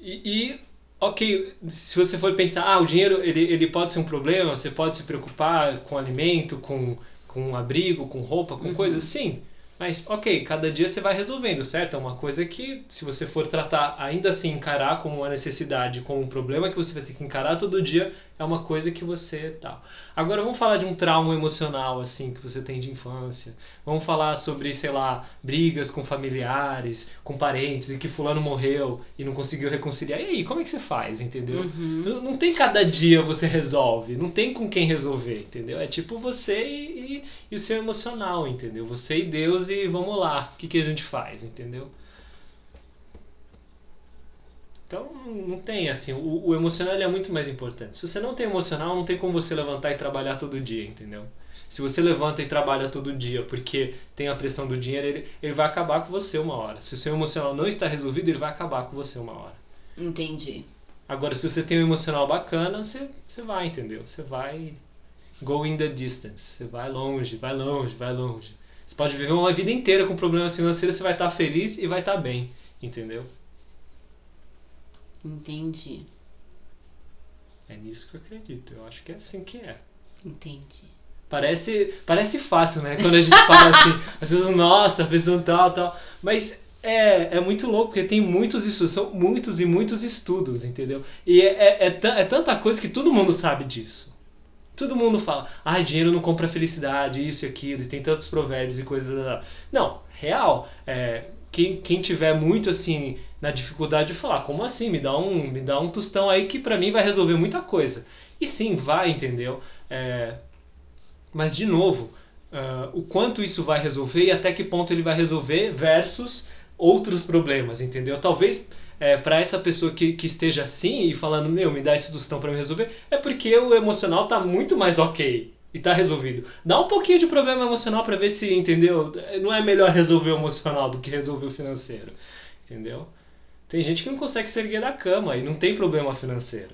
E, e ok, se você for pensar, ah, o dinheiro ele, ele pode ser um problema, você pode se preocupar com alimento, com, com abrigo, com roupa, com Uhum. coisas, sim. Mas, ok, cada dia você vai resolvendo, certo? É uma coisa que, se você for tratar, ainda assim encarar como uma necessidade, como um problema que você vai ter que encarar todo dia, é uma coisa que você tal. Agora vamos falar de um trauma emocional, assim, que você tem de infância. Vamos falar sobre, sei lá, brigas com familiares, com parentes, e que fulano morreu e não conseguiu reconciliar. E aí, como é que você faz, entendeu? Uhum. Não, não tem cada dia você resolve, não tem com quem resolver, entendeu? É tipo você e, e, e o seu emocional, entendeu? Você e Deus e vamos lá, o que, que a gente faz, entendeu? Então não tem assim, o, o emocional é muito mais importante. Se você não tem emocional, não tem como você levantar e trabalhar todo dia, entendeu? Se você levanta e trabalha todo dia porque tem a pressão do dinheiro, ele, ele vai acabar com você uma hora. Se o seu emocional não está resolvido, ele vai acabar com você uma hora. Entendi. Agora, se você tem um emocional bacana, você, você vai, entendeu? Você vai go in the distance. Você vai longe, vai longe, vai longe. Você pode viver uma vida inteira com problemas financeiros, você vai estar feliz e vai estar bem, entendeu? Entendi. É nisso que eu acredito. Eu acho que é assim que é. Entendi. Parece, parece fácil, né? Quando a gente fala assim, às vezes, nossa, a pessoa tal, tal. Mas é, é muito louco, porque tem muitos estudos, são muitos e muitos estudos, entendeu? E é, é, é, é tanta coisa que todo mundo sabe disso. Todo mundo fala, ah, dinheiro não compra felicidade, isso e aquilo, e tem tantos provérbios e coisas. Não, real. É, quem, quem tiver muito assim na dificuldade de falar, como assim? Me dá um, me dá um tostão aí que pra mim vai resolver muita coisa. E sim, vai, entendeu? É, mas, de novo, ah, o quanto isso vai resolver e até que ponto ele vai resolver versus outros problemas, entendeu? Talvez para essa pessoa que, que esteja assim e falando, meu, me dá esse tostão para me resolver, é porque o emocional tá muito mais ok e tá resolvido. Dá um pouquinho de problema emocional para ver se, entendeu? Não é melhor resolver o emocional do que resolver o financeiro, entendeu? Tem gente que não consegue se erguer da cama e não tem problema financeiro.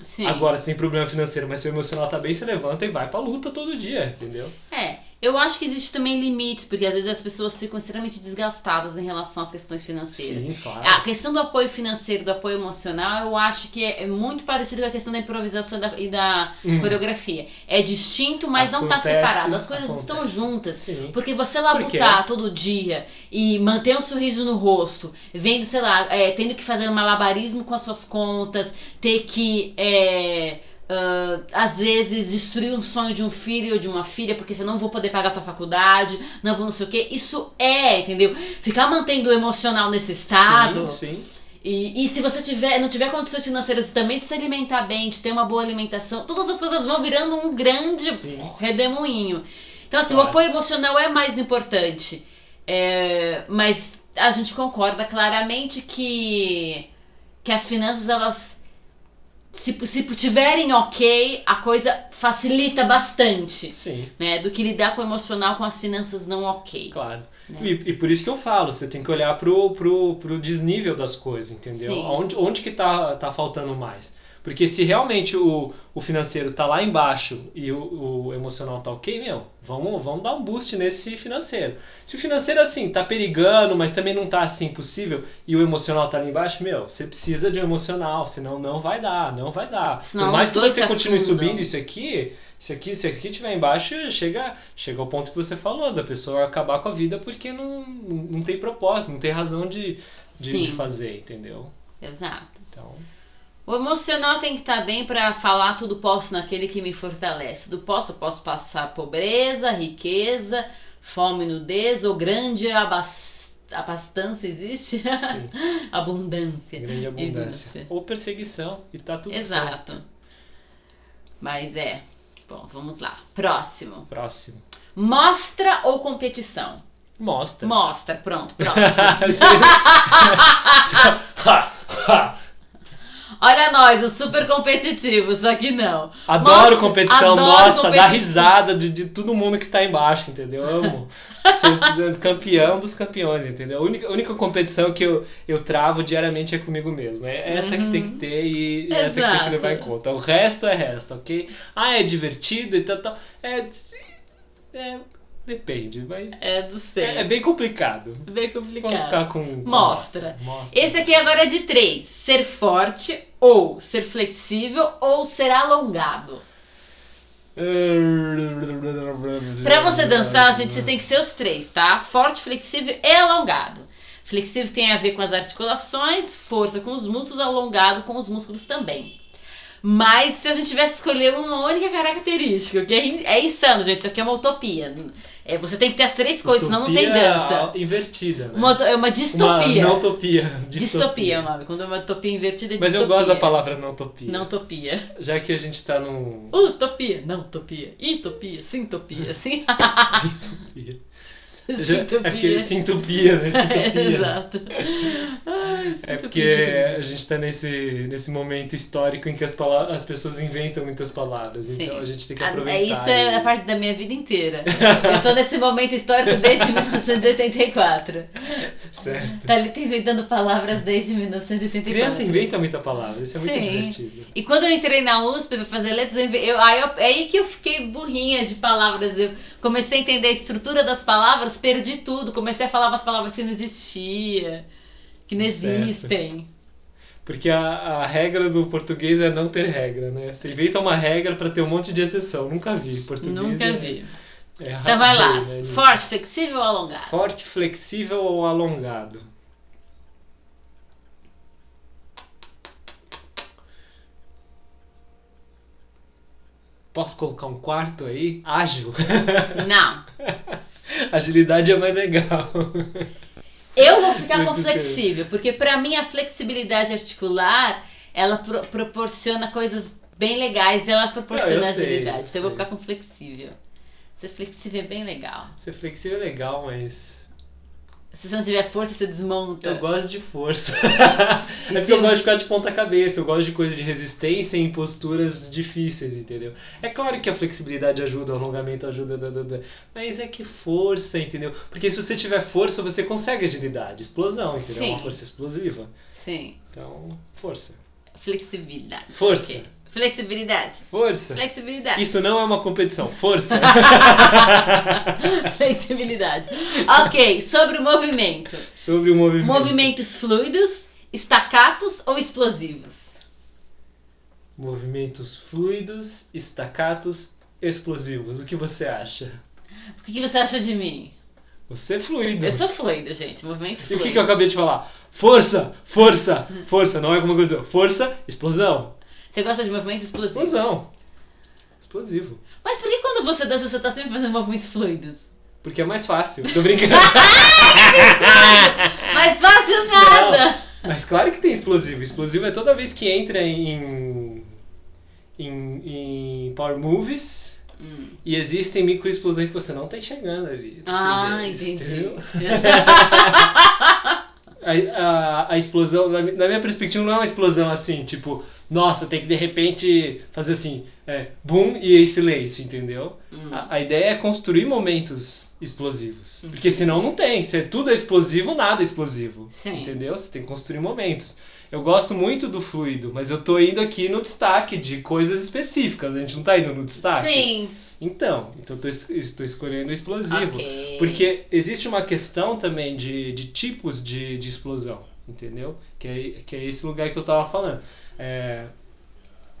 Sim. Agora, se tem problema financeiro, mas seu emocional tá bem, você levanta e vai pra luta todo dia, entendeu? É, eu acho que existe também limites, porque às vezes as pessoas ficam extremamente desgastadas em relação às questões financeiras. Sim, claro. A questão do apoio financeiro, do apoio emocional, eu acho que é é muito parecido com a questão da improvisação e da, e da Hum. coreografia. É distinto, mas não tá Acontece, separado. As coisas estão acontece. juntas. Sim. Porque você labutar todo dia e manter um sorriso no rosto, vendo, sei lá, é, tendo que fazer um malabarismo com as suas contas, ter que, é, ah, às vezes, destruir um sonho de um filho ou de uma filha, porque você não vou poder pagar a tua faculdade, não vou não sei o quê. Isso é, entendeu? Ficar mantendo o emocional nesse estado. Sim, sim. E, e se você tiver, não tiver condições financeiras também de se alimentar bem, de ter uma boa alimentação, todas as coisas vão virando um grande Sim. redemoinho. Então, assim, Claro. o apoio emocional é mais importante. É, mas a gente concorda claramente que, que as finanças, elas. Se, se tiverem ok, a coisa facilita bastante. Sim, Né, do que lidar com o emocional com as finanças não ok. claro. Né? E, e por isso que eu falo, você tem que olhar pro, pro, pro desnível das coisas, entendeu? Sim. Onde, onde que tá, tá faltando mais? Porque se realmente o, o financeiro tá lá embaixo e o, o emocional tá ok, meu, vamos, vamos dar um boost nesse financeiro. Se o financeiro, assim, tá perigando, mas também não tá assim possível, e o emocional tá lá embaixo, meu, você precisa de um emocional, senão não vai dar, não vai dar. Senão Por mais que você continue afundam. subindo isso aqui, isso aqui, se aqui tiver embaixo, chega, chega ao ponto que você falou, da pessoa acabar com a vida porque não, não tem propósito, não tem razão de, de, de fazer, entendeu? Exato. Então, O emocional tem que estar bem pra falar tudo posso naquele que me fortalece. Do posso, eu posso passar pobreza, riqueza, fome, nudez ou grande abas- abastança existe? sim, Abundância. grande abundância. Abundância. Ou perseguição, e tá tudo Exato. certo. Mas é. Bom, vamos lá. Próximo. Próximo. Mostra ou competição? Mostra. Mostra, pronto, próximo. Ha, ha. Olha nós, o super competitivo, só que não. Adoro competição, adoro nossa, dá risada de, de todo mundo que tá embaixo, entendeu? Amo. Ser campeão dos campeões, entendeu? A única, única competição que eu, eu travo diariamente é comigo mesmo. É essa que tem que ter e é essa que tem que Uhum. Exato. levar em conta. O resto é resto, ok? Ah, é divertido e tal, tal. É, é, depende, mas É do céu. é, é bem complicado. bem complicado. Vamos ficar com. com Mostra. Mostra. Esse aqui agora é de três. Ser forte ou ser flexível ou ser alongado. Pra você dançar, gente, você tem que ser os três, tá? Forte, flexível e alongado. Flexível tem a ver com as articulações, força com os músculos, alongado com os músculos também. Mas se a gente tivesse escolher uma única característica, que é, é insano, gente, isso aqui é uma utopia. É, você tem que ter as três coisas, senão não tem dança. invertida, né? Uma, é uma distopia. Uma utopia. Distopia. distopia é o nome. Quando é uma utopia invertida é Mas distopia. eu gosto da palavra não utopia. Não utopia. Já que a gente tá num... Utopia, não utopia. Itopia, sintopia, sim. Sintopia. Já, é porque sintopia, né? Sintopia. É, exato. Ai, é porque a gente está nesse, nesse momento histórico em que as, palavras, as pessoas inventam muitas palavras. Sim. Então a gente tem que aproveitar. Isso é a parte da minha vida inteira. Eu tô nesse momento histórico desde 1984. Certo. Tá ali inventando palavras desde 1984. Criança inventa muita palavra, isso é muito Sim. divertido. E quando eu entrei na USP pra fazer letras, eu, eu, aí, eu, é aí que eu fiquei burrinha de palavras. Eu comecei a entender a estrutura das palavras perdi tudo. Comecei a falar umas palavras que não existia, que não existem. Porque a, a regra do português é não ter regra, né? Você inventa uma regra para ter um monte de exceção. Nunca vi. Português Nunca é, vi. É então vai lá. Né, Forte, flexível ou alongado? Forte, flexível ou alongado? Posso colocar um quarto aí? Ágil? Não. Agilidade é mais legal. Eu vou ficar com flexível, porque para mim a flexibilidade articular, ela pro proporciona coisas bem legais e ela proporciona Não, agilidade. Sei, então eu vou ficar com flexível. Ser flexível é bem legal. Ser flexível é legal, mas se você não tiver força, você desmonta. Eu gosto de força. é porque eu gosto de ficar de ponta cabeça, eu gosto de coisa de resistência em posturas difíceis, entendeu? É claro que a flexibilidade ajuda, o alongamento ajuda, mas é que força, entendeu? Porque se você tiver força, você consegue agilidade, explosão, entendeu? Sim. Uma força explosiva. Sim. Então, força. Flexibilidade. Força. Okay. Flexibilidade. Força. Flexibilidade. Isso não é uma competição. Força. Flexibilidade. Ok, sobre o movimento. Sobre o movimento. Movimentos fluidos, estacatos ou explosivos? Movimentos fluidos, estacatos, explosivos. O que você acha? O que você acha de mim? Você é fluido. Eu sou fluido, gente. Movimento fluido. E o que, que eu acabei de falar? Força, força, força. Não é como eu dizer. Força, explosão. Você gosta de movimentos explosivos? Explosão. Explosivo. Mas por que quando você dança você tá sempre fazendo movimentos fluidos? Porque é mais fácil. Tô brincando. mais fácil nada. Não, mas claro que tem explosivo. Explosivo é toda vez que entra em em, em power movies hum. e existem microexplosões que você não tá enxergando ali. Ah, entendi. a, a, a explosão, na, na, minha perspectiva, não é uma explosão assim, tipo, nossa, tem que de repente fazer assim, é, boom e silêncio, entendeu? Uhum. A, a, ideia é construir momentos explosivos. Uhum. Porque senão não tem. Se tudo é explosivo, nada é explosivo. Sim. Entendeu? Você tem que construir momentos. Eu gosto muito do fluido, mas eu tô indo aqui no destaque de coisas específicas. A gente não tá indo no destaque? Sim. Então, então estou escolhendo o explosivo. Okay. Porque existe uma questão também de, de tipos de, de explosão, entendeu? Que é, que é esse lugar que eu estava falando. É,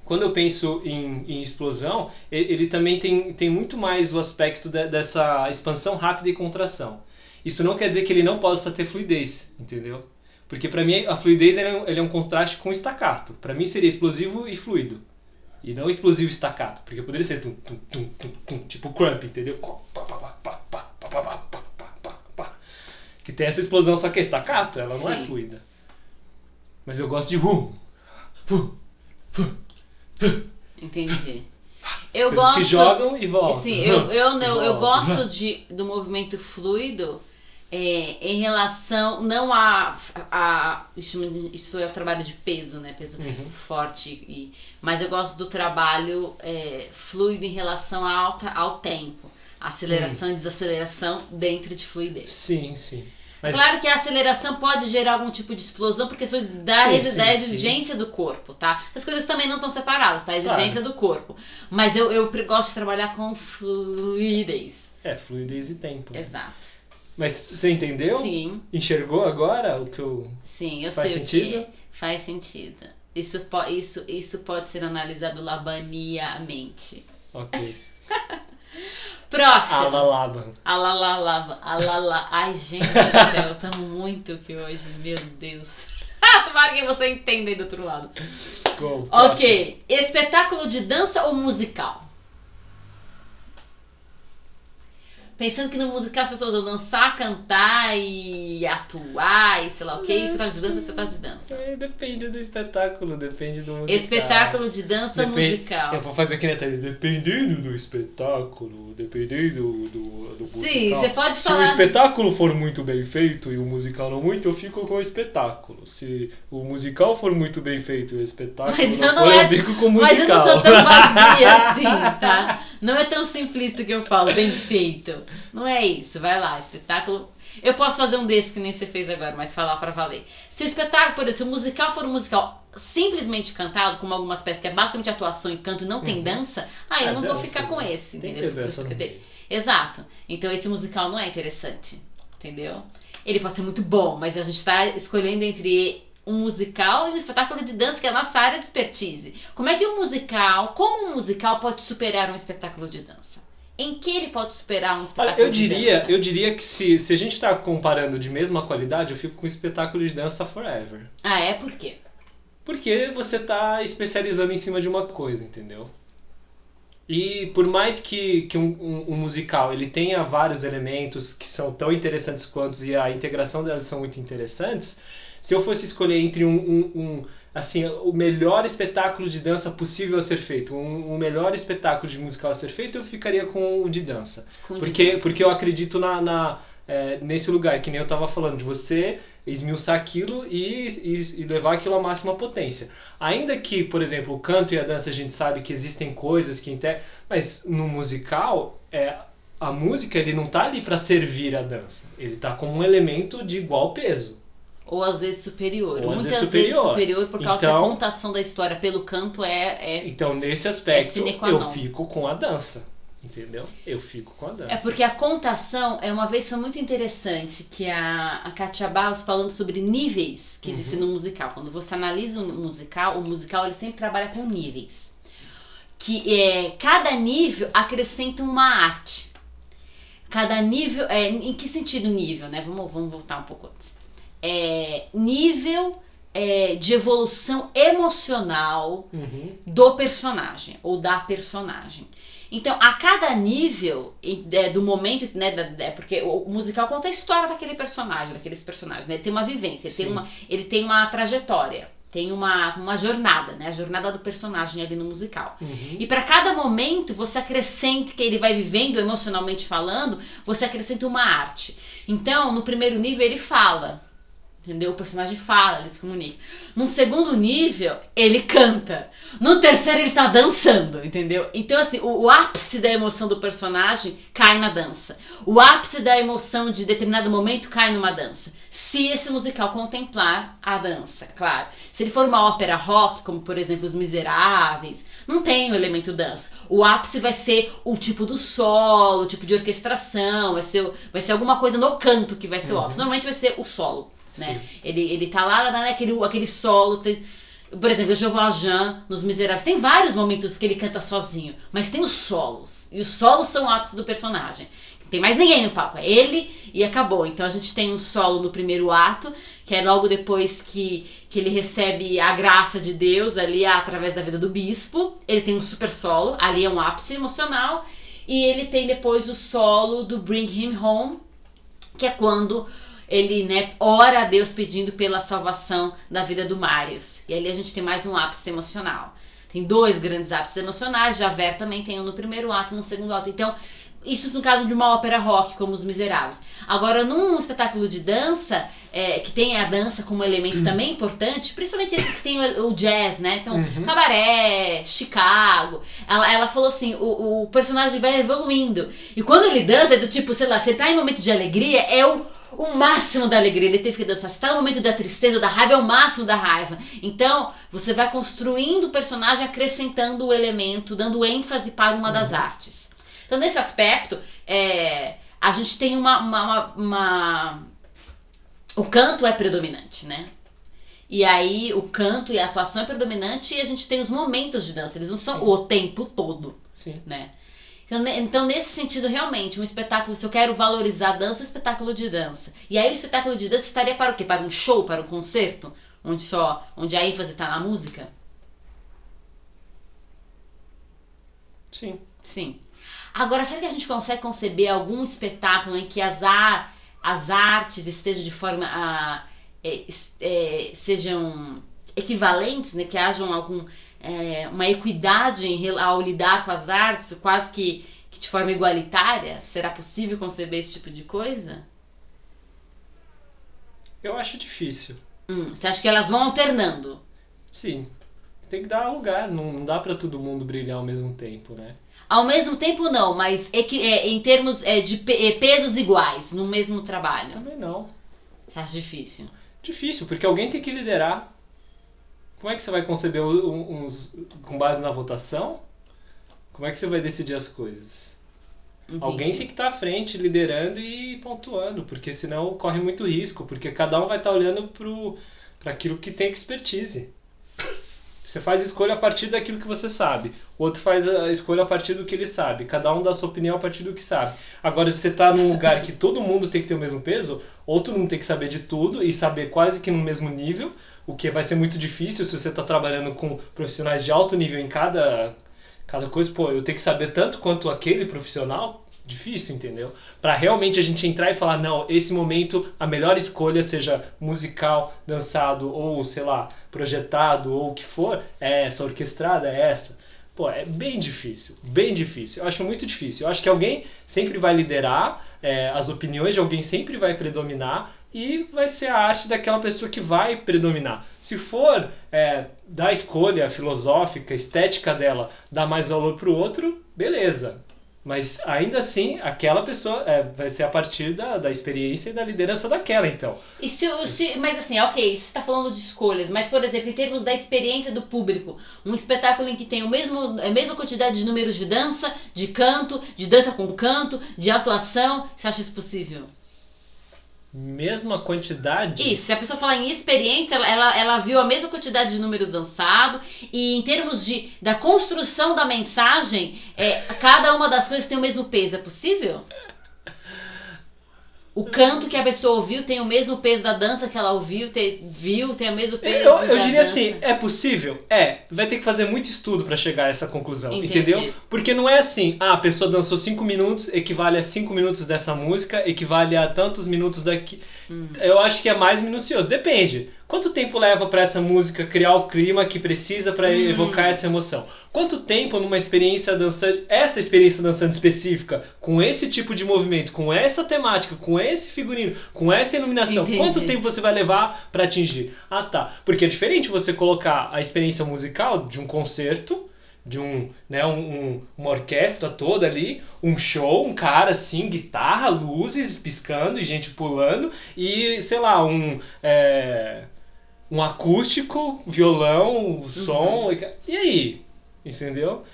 quando eu penso em, em, explosão, ele, ele, também tem, tem muito mais o aspecto de, dessa expansão rápida e contração. Isso não quer dizer que ele não possa ter fluidez, entendeu? Porque para mim a fluidez é, um, é um contraste com estacato. Para mim seria explosivo e fluido. E não explosivo estacato, porque poderia ser tum, tum, tum, tum, tum, tipo crump, entendeu? Que tem essa explosão, só que é estacato, ela não é é fluida. Mas eu gosto de rum. Entendi. Eu gosto que jogam e voltam. Sim, eu, eu, eu, eu gosto de, do movimento fluido é, em relação não a, a isso, é o trabalho de peso né peso uhum. forte e mas eu gosto do trabalho é, fluido em relação ao, ao tempo aceleração uhum. e desaceleração dentro de fluidez sim sim mas... Claro que a aceleração pode gerar algum tipo de explosão por questões da, sim, sim, da exigência sim. do corpo, tá? As coisas também não estão separadas, tá? A exigência claro. do corpo. Mas eu, eu gosto de trabalhar com fluidez. É, fluidez e tempo. Né? Mas você entendeu? Sim. Enxergou agora o que eu. Sim, eu Faz sei sentido? o que faz sentido. Isso, po isso, isso pode ser analisado labaniamente. Ok. Próximo. Alalaban. Alalalava. Alala. Ai, gente do céu, tá muito que hoje, meu Deus. Tomara que você entenda aí do outro lado. Go. Ok. Espetáculo de dança ou musical? Pensando que no musical as pessoas vão dançar, cantar e atuar e sei lá o que. Espetáculo de dança, espetáculo de dança. É, depende do espetáculo, depende do musical. Espetáculo de dança Depen- musical. Eu vou fazer que nem a Thalia, dependendo do espetáculo, dependendo do, do musical. Sim, você pode Se falar. o espetáculo for muito bem feito e o musical não muito, eu fico com o espetáculo. Se o musical for muito bem feito e o espetáculo Mas não, eu não for, é- eu fico com o Mas eu musical. não sou tão vazia assim, tá? Não é tão simplista que eu falo, bem feito. Não é isso, vai lá, espetáculo. Eu posso fazer um desse que nem você fez agora, mas falar pra valer. Se o espetáculo, por exemplo, se o musical for um musical simplesmente cantado, como algumas peças que é basicamente atuação e canto e não tem Uhum. dança, aí eu É, não vou dança, ficar com né? esse, Tem entendeu? dança meio. Exato. Então esse musical não é interessante, entendeu? Ele pode ser muito bom, mas a gente tá escolhendo entre um musical e um espetáculo de dança, que é a nossa área de expertise. Como é que um musical, como um musical pode superar um espetáculo de dança? Em que ele pode superar um espetáculo eu de diria, dança? eu diria que se, se a gente tá comparando de mesma qualidade, eu fico com o espetáculo de dança forever. Ah, é? Por quê? Porque você tá especializando em cima de uma coisa, entendeu? E por mais que, que um, um- um musical ele tenha vários elementos que são tão interessantes quanto e a integração delas são muito interessantes, se eu fosse escolher entre um, um- um, assim o melhor espetáculo de dança possível a ser feito, um, um melhor espetáculo de musical a ser feito, eu ficaria com o de dança. Com de Porque, dança. porque eu acredito na, na, é, nesse lugar, que nem eu tava falando, de você esmiuçar aquilo e, e, e levar aquilo à máxima potência. Ainda que, por exemplo, o canto e a dança a gente sabe que existem coisas que inter... mas no musical é a música ele não tá ali para servir a dança, ele tá como um elemento de igual peso. Ou às vezes superior. Ou Muitas vezes vezes superior. superior por causa Então- da contação da história pelo canto é, é Então, nesse aspecto, qua eu fico com a dança, entendeu? Eu fico com a dança. É porque a contação é uma vez foi muito interessante que a, a Katia Barros falando sobre níveis que existem no musical. Quando você analisa um musical, o musical ele sempre trabalha com níveis. Que é, cada nível acrescenta uma arte. Cada nível. É, em que sentido nível, né? Vamos, vamos voltar um pouco antes. É, nível é, de evolução emocional Uhum. do personagem ou da personagem. Então, a cada nível é, do momento, né, da- é, porque o musical conta a história daquele personagem, daqueles personagens, né? Ele tem uma vivência, ele tem uma, ele tem uma trajetória, tem uma, uma jornada, né? A jornada do personagem ali no musical. Uhum. E para cada momento você acrescenta que ele vai vivendo emocionalmente falando, você acrescenta uma arte. Então, no primeiro nível ele fala, entendeu? O personagem fala, ele se comunica. No segundo nível, ele canta. No terceiro, ele tá dançando, entendeu? Então, assim, o, o ápice da emoção do personagem cai na dança. O ápice da emoção de determinado momento cai numa dança. Se esse musical contemplar a dança, claro. Se ele for uma ópera rock, como por exemplo Os Miseráveis, não tem o elemento dança. O ápice vai ser o tipo do solo, o tipo de orquestração, vai ser, o- vai ser alguma coisa no canto que vai ser o Uhum. ápice. Normalmente vai ser o solo, né? Ele, ele tá lá, né, aquele, solo. Tem, por exemplo, o Jean Valjean, nos Miseráveis, tem vários momentos que ele canta sozinho, mas tem os solos. E os solos são o ápice do personagem. Não tem mais ninguém no palco, é ele e acabou. Então a gente tem um solo no primeiro ato, que é logo depois que, que ele recebe a graça de Deus ali através da vida do bispo. Ele tem um super solo, ali é um ápice emocional. E ele tem depois o solo do Bring Him Home, que é quando ele né, ora a Deus pedindo pela salvação da vida do Marius. E ali a gente tem mais um ápice emocional. Tem dois grandes ápices emocionais, Javert também tem um no primeiro ato e no segundo ato. Então, isso no caso de uma ópera rock, como Os Miseráveis. Agora, num espetáculo de dança, é, que tem a dança como elemento também importante, principalmente esses que tem o, o jazz, né? Então, Uhum. Cabaré, Chicago. Ela, ela falou assim: o, o personagem vai evoluindo. E quando ele dança, é do tipo, sei lá, você tá em momento de alegria, é o, o máximo da alegria. Ele teve que dançar. Se tá no momento da tristeza, da raiva, é o máximo da raiva. Então, você vai construindo o personagem, acrescentando o elemento, dando ênfase para uma das artes. Então, nesse aspecto, é, a gente tem uma, uma, uma- uma- O canto é predominante, né? E aí o canto e a atuação é predominante e a gente tem os momentos de dança. Eles não são Sim. o tempo todo, Sim. né? Então, então, nesse sentido, realmente, um espetáculo, se eu quero valorizar a dança, é um espetáculo de dança. E aí o espetáculo de dança estaria para o quê? Para um show, para um concerto? Onde só, onde a ênfase está na música? Sim. Sim. Agora, será que a gente consegue conceber algum espetáculo em que as, ar, as artes estejam de forma a. é, é, sejam equivalentes, né? Que hajam algum, é, uma equidade em ao lidar com as artes, quase que, que de forma igualitária? Será possível conceber esse tipo de coisa? Eu acho difícil. Hum, você acha que elas vão alternando? Sim. Tem que dar lugar, não, não dá pra todo mundo brilhar ao mesmo tempo, né? Ao mesmo tempo, não, mas equi- é, em termos é, de é, pesos iguais no mesmo trabalho. Também não. Você acha difícil? Difícil, porque alguém tem que liderar. Como é que você vai conceber uns com base na votação? Como é que você vai decidir as coisas? Entendi. Alguém tem que estar à frente, liderando e pontuando, porque senão corre muito risco, porque cada um vai estar olhando para aquilo que tem expertise. Você faz escolha a partir daquilo que você sabe. O outro faz a escolha a partir do que ele sabe. Cada um dá a sua opinião a partir do que sabe. Agora, se você está num lugar que todo mundo tem que ter o mesmo peso, ou todo mundo tem que saber de tudo e saber quase que no mesmo nível, o que vai ser muito difícil se você está trabalhando com profissionais de alto nível em cada, cada coisa. Pô, eu tenho que saber tanto quanto aquele profissional. Difícil, entendeu? Para realmente a gente entrar e falar, não, esse momento a melhor escolha, seja musical, dançado ou, sei lá, projetado ou o que for, é essa, orquestrada é essa. Pô, é bem difícil, bem difícil. Eu acho muito difícil. Eu acho que alguém sempre vai liderar, é, as opiniões de alguém sempre vai predominar e vai ser a arte daquela pessoa que vai predominar. Se for é, da escolha filosófica, estética dela, dar mais valor para o outro, beleza. Mas ainda assim, aquela pessoa é, vai ser a partir da, da experiência e da liderança daquela, então. E se, se- mas assim, ok, você está falando de escolhas, mas por exemplo, em termos da experiência do público, um espetáculo em que tem o mesmo, a mesma quantidade de números de dança, de canto, de dança com canto, de atuação, você acha isso possível? Mesma quantidade. Isso, se a pessoa falar em experiência, ela, ela, viu a mesma quantidade de números dançados, e em termos de, da construção da mensagem, é, cada uma das coisas tem o mesmo peso, é possível? O canto que a pessoa ouviu tem o mesmo peso da dança que ela ouviu, te- viu, tem o mesmo peso Eu, eu diria dança. assim, é possível? É, vai ter que fazer muito estudo para chegar a essa conclusão, Entendi. entendeu? Porque não é assim, ah, a pessoa dançou 5 minutos, equivale a 5 minutos dessa música, equivale a tantos minutos daqui. Hum. Eu acho que é mais minucioso, depende. Quanto tempo leva para essa música criar o clima que precisa para Hum. evocar essa emoção? Quanto tempo numa experiência dançante, essa experiência dançante específica, com esse tipo de movimento, com essa temática, com esse figurino, com essa iluminação, Entendi. quanto tempo você vai levar para atingir? Ah, tá. Porque é diferente você colocar a experiência musical de um concerto, de um, né, um, um- uma orquestra toda ali, um show, um cara assim, guitarra, luzes piscando e gente pulando, e sei lá, um. é, um acústico, violão, som. e ca- E aí? Entendeu?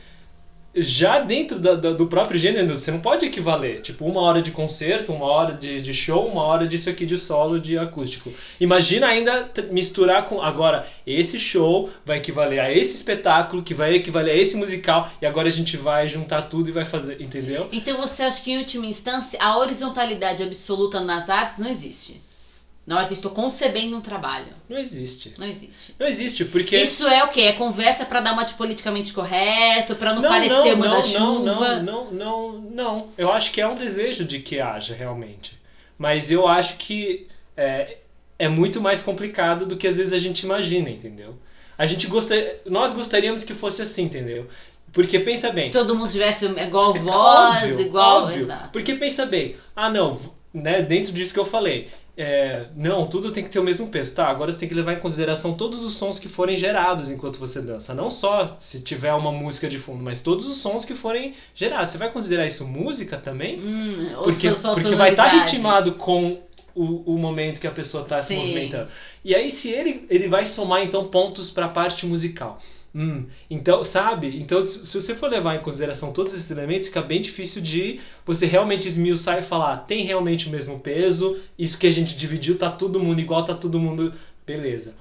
Já dentro da- da- do próprio gênero, você não pode equivaler. Tipo, uma hora de concerto, uma hora de, de show, uma hora disso aqui de solo, de acústico. Imagina ainda misturar com. Agora, esse show vai equivaler a esse espetáculo, que vai equivaler a esse musical, e agora a gente vai juntar tudo e vai fazer. Entendeu? Então você acha que, em última instância, a horizontalidade absoluta nas artes não existe? Na hora que eu estou concebendo um trabalho. Não existe. Não existe. Não existe, porque. Isso é o quê? É conversa pra dar uma de politicamente correto, pra não, não, parecer não, uma não, da chuva. não, não, não, não. Eu acho que é um desejo de que haja realmente. Mas eu acho que é, é muito mais complicado do que às vezes a gente imagina, entendeu? A gente gosta, nós gostaríamos que fosse assim, entendeu? Porque pensa bem. Que todo mundo tivesse igual É voz, óbvio, igual. óbvio. Exato. Porque pensa bem, ah não, né, dentro disso que eu falei, é, não, tudo tem que ter o mesmo peso. Tá, agora você tem que levar em consideração todos os sons que forem gerados enquanto você dança. Não só se tiver uma música de fundo, mas todos os sons que forem gerados. Você vai considerar isso música também? Hum, Porque, porque vai estar sonoridade. ritmado com o, o momento que a pessoa está se movimentando. E aí, se ele, ele vai somar, então, pontos para a parte musical. Hum, então, sabe? Então, se, se você for levar em consideração todos esses elementos, fica bem difícil de você realmente esmiuçar e falar, "Ah, tem realmente o mesmo peso, isso que a gente dividiu, tá todo mundo igual, tá todo mundo. Beleza.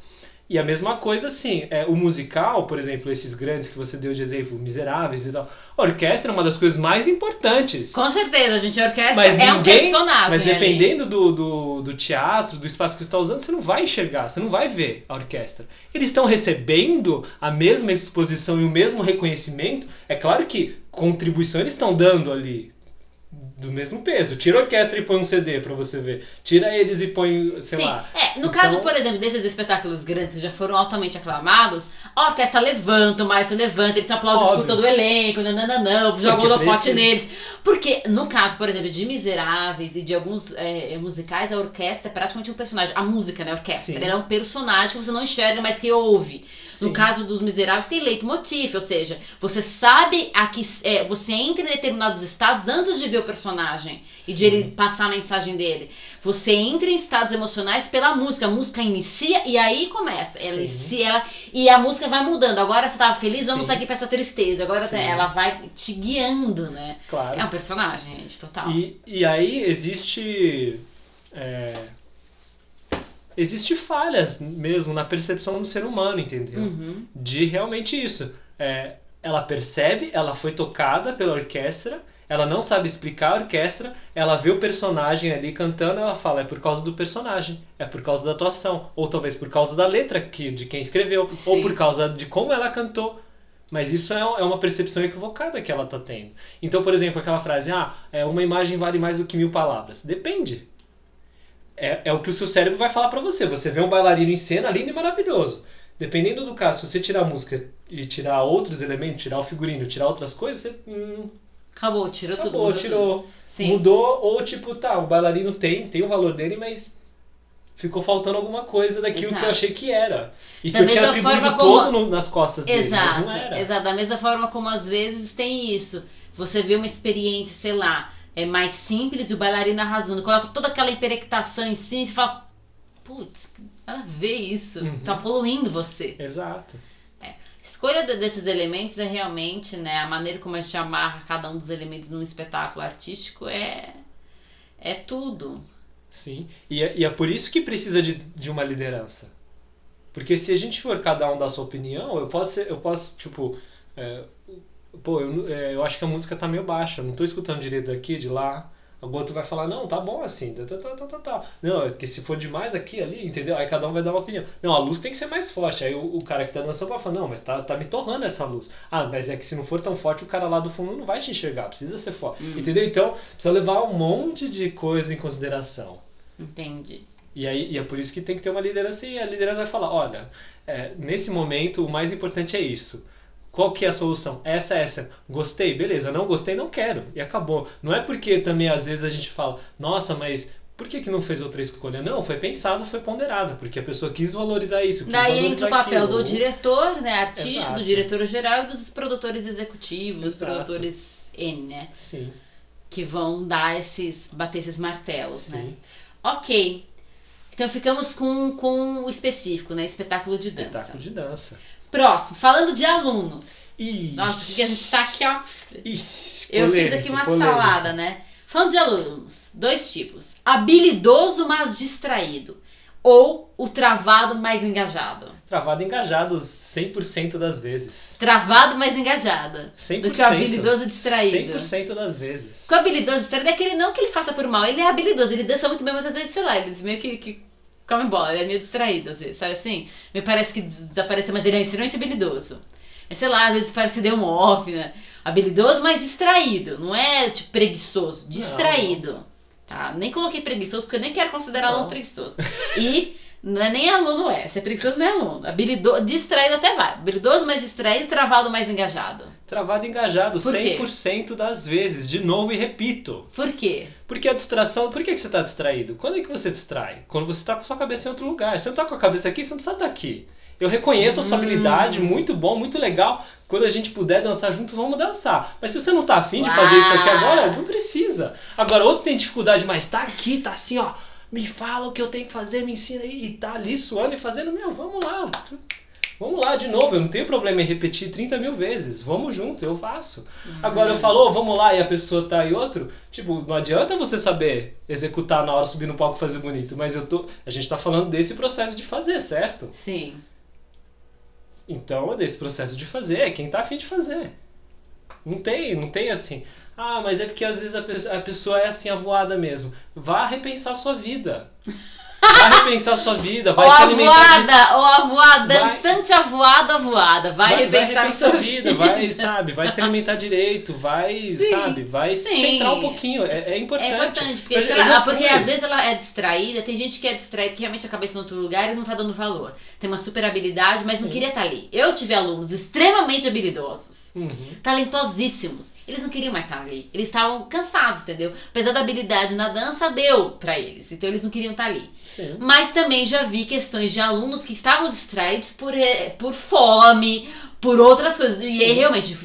E a mesma coisa, assim, é, o musical, por exemplo, esses grandes que você deu de exemplo, Miseráveis e tal, a orquestra é uma das coisas mais importantes. Com certeza, a gente, a orquestra Mas é um ninguém- personagem. Mas dependendo do, do, do teatro, do espaço que você está usando, você não vai enxergar, você não vai ver a orquestra. Eles estão recebendo a mesma exposição e o mesmo reconhecimento. É claro que contribuição eles estão dando ali do mesmo peso. Tira a orquestra e põe um CD pra você ver. Tira eles e põe, sei Sim, lá. é, no Então- caso, por exemplo, desses espetáculos grandes que já foram altamente aclamados, a orquestra levanta, o maestro levanta, eles aplaudem Óbvio. por todo o elenco, nananã, jogam Porque holofote precisa. neles. Porque, no caso, por exemplo, de Miseráveis e de alguns é, musicais, a orquestra é praticamente um personagem. A música, né, a orquestra, Sim. ela é um personagem que você não enxerga, mas que ouve. Sim. No caso dos Miseráveis, tem leitmotiv, ou seja, você sabe a que é, você entra em determinados estados antes de ver o personagem e de Sim. ele passar a mensagem dele. Você entra em estados emocionais pela música, a música inicia e aí começa. Ela Sim. inicia, ela, e a música vai mudando. Agora você tava feliz, vamos Sim. aqui pra essa tristeza. Agora Sim. ela vai te guiando, né? Claro. É um personagem, gente, total. E, e aí existe. é, existe falhas mesmo na percepção do ser humano, entendeu? Uhum. De realmente isso. É, ela percebe, ela foi tocada pela orquestra, ela não sabe explicar a orquestra, ela vê o personagem ali cantando, ela fala, é por causa do personagem, é por causa da atuação, ou talvez por causa da letra que, de quem escreveu, ou Sim. por causa de como ela cantou. Mas isso é, é uma percepção equivocada que ela está tendo. Então, por exemplo, aquela frase, ah, é, uma imagem vale mais do que mil palavras. Depende. É, é o que o seu cérebro vai falar para você. Você vê um bailarino em cena lindo e maravilhoso. Dependendo do caso, se você tirar a música e tirar outros elementos, tirar o figurino, tirar outras coisas, você. Hum, Acabou, tirou tudo. acabou, mudou tirou. tudo. Sim. Mudou, ou tipo, tá, o bailarino tem, tem o valor dele, mas ficou faltando alguma coisa daquilo que Exato. eu achei que era. E que Da eu tinha atribuído como- todo no- nas costas dele, Exato, mas não era. exato. Da mesma forma como às vezes tem isso. Você vê uma experiência, sei lá, é mais simples e o bailarino arrasando, coloca toda aquela hiperectação em cima e fala, putz, nada a ver isso. Uhum. Tá poluindo você. Exato. Escolha de- desses elementos é realmente, né, a maneira como a gente amarra cada um dos elementos num espetáculo artístico é é tudo. Sim. E é, e é por isso que precisa de, de uma liderança. Porque se a gente for cada um dar sua opinião, eu posso ser, eu posso, tipo, é, pô, eu, é, eu acho que a música tá meio baixa, não tô escutando direito daqui, de lá. O outro vai falar, não, tá bom assim, tá, tá, tá, tá, tá, tá. Não, é que se for demais aqui, ali, entendeu? Aí cada um vai dar uma opinião. Não, a luz tem que ser mais forte. Aí o, o cara que tá dançando vai falar, não, mas tá, tá me torrando essa luz. Ah, mas é que se não for tão forte, o cara lá do fundo não vai te enxergar, precisa ser forte. Hum. Entendeu? Então, precisa levar um monte de coisa em consideração. Entendi. E, aí, e é por isso que tem que ter uma liderança e a liderança vai falar, olha, é, nesse momento o mais importante é isso. Qual que é a solução? Essa, essa. Gostei? Beleza. Não gostei? Não quero. E acabou. Não é porque também às vezes a gente fala, nossa, mas por que, que não fez outra escolha? Não, foi pensado, foi ponderado, porque a pessoa quis valorizar isso. Quis Daí entra o papel aquilo. do diretor, né, artístico, Exato. do diretor geral e dos produtores executivos, Exato. produtores N, né, Sim, que vão dar esses, bater esses martelos, né. sim. Ok. Então ficamos com, com o específico, né? Espetáculo de Espetáculo dança. de dança. Próximo, falando de alunos. Ixi, Nossa, porque a gente tá aqui, ó. Ixi, Eu fiz polêmico, aqui uma polêmico. salada, né? Falando de alunos, dois tipos. Habilidoso, mas distraído. Ou o travado, mais engajado. Travado engajado 100% das vezes. Travado, mais engajado. 100%. Do que o habilidoso distraído. 100% das vezes. Com o habilidoso distraído é aquele não que ele faça por mal, ele é habilidoso, ele dança muito bem, mas às vezes, sei lá, ele meio que, que bola, ele é meio distraído, às vezes, sabe assim? Me parece que desapareceu, mas ele é extremamente habilidoso. É, sei lá, às vezes parece que deu um off, né? Habilidoso, mas distraído, não é tipo preguiçoso, distraído. Tá? Nem coloquei preguiçoso, porque eu nem quero considerar Não. aluno preguiçoso. E não é nem aluno é, se é preguiçoso não é aluno. Habilidoso, distraído até vai. Habilidoso, mas distraído, travado, mais engajado. Travado engajado Por quê? 100% das vezes. De novo e repito. Por quê? Porque a distração, por que, que você está distraído? Quando é que você distrai? Quando você está com a sua cabeça em outro lugar. Você não está com a cabeça aqui, você não precisa estar aqui. Eu reconheço a sua Hum. habilidade, muito bom, muito legal. Quando a gente puder dançar junto, vamos dançar. Mas se você não tá afim de fazer isso aqui agora, não precisa. Agora, outro tem dificuldade, mas tá aqui, tá assim, ó. Me fala o que eu tenho que fazer, me ensina aí. E tá ali suando e fazendo, meu, vamos lá. Vamos lá de novo, eu não tenho problema em repetir 30 mil vezes. Vamos junto, eu faço. Agora eu falo, "Ô, vamos lá, e a pessoa tá aí outro. Tipo, não adianta você saber executar na hora, subir no palco e fazer bonito. Mas eu tô. A gente tá falando desse processo de fazer, certo? Sim. Então, desse processo de fazer, é quem tá afim de fazer. Não tem, não tem assim. Ah, mas é porque às vezes a pessoa, a pessoa é assim avoada mesmo. Vá repensar sua vida. Vai repensar sua vida, vai ou se alimentar. avoada, ou avoada, Vai- dançante avoada, avoada. Vai, vai, vai repensar repensar sua a vida, vai, sabe, vai se alimentar direito, vai, Sim, sabe, vai sim. centrar um pouquinho. É, é importante. É importante, porque, Eu- ela- porque às vezes ela é distraída, tem gente que é distraída, que realmente a cabeça em outro lugar e não tá dando valor. Tem uma super habilidade, mas não Sim. queria estar ali. Eu tive alunos extremamente habilidosos, Uhum. talentosíssimos. Eles não queriam mais estar ali. Eles estavam cansados, entendeu? Apesar da habilidade na dança, deu pra eles. Então eles não queriam estar ali. Sim. Mas também já vi questões de alunos que estavam distraídos por, eh, por fome, por outras coisas. E aí, realmente,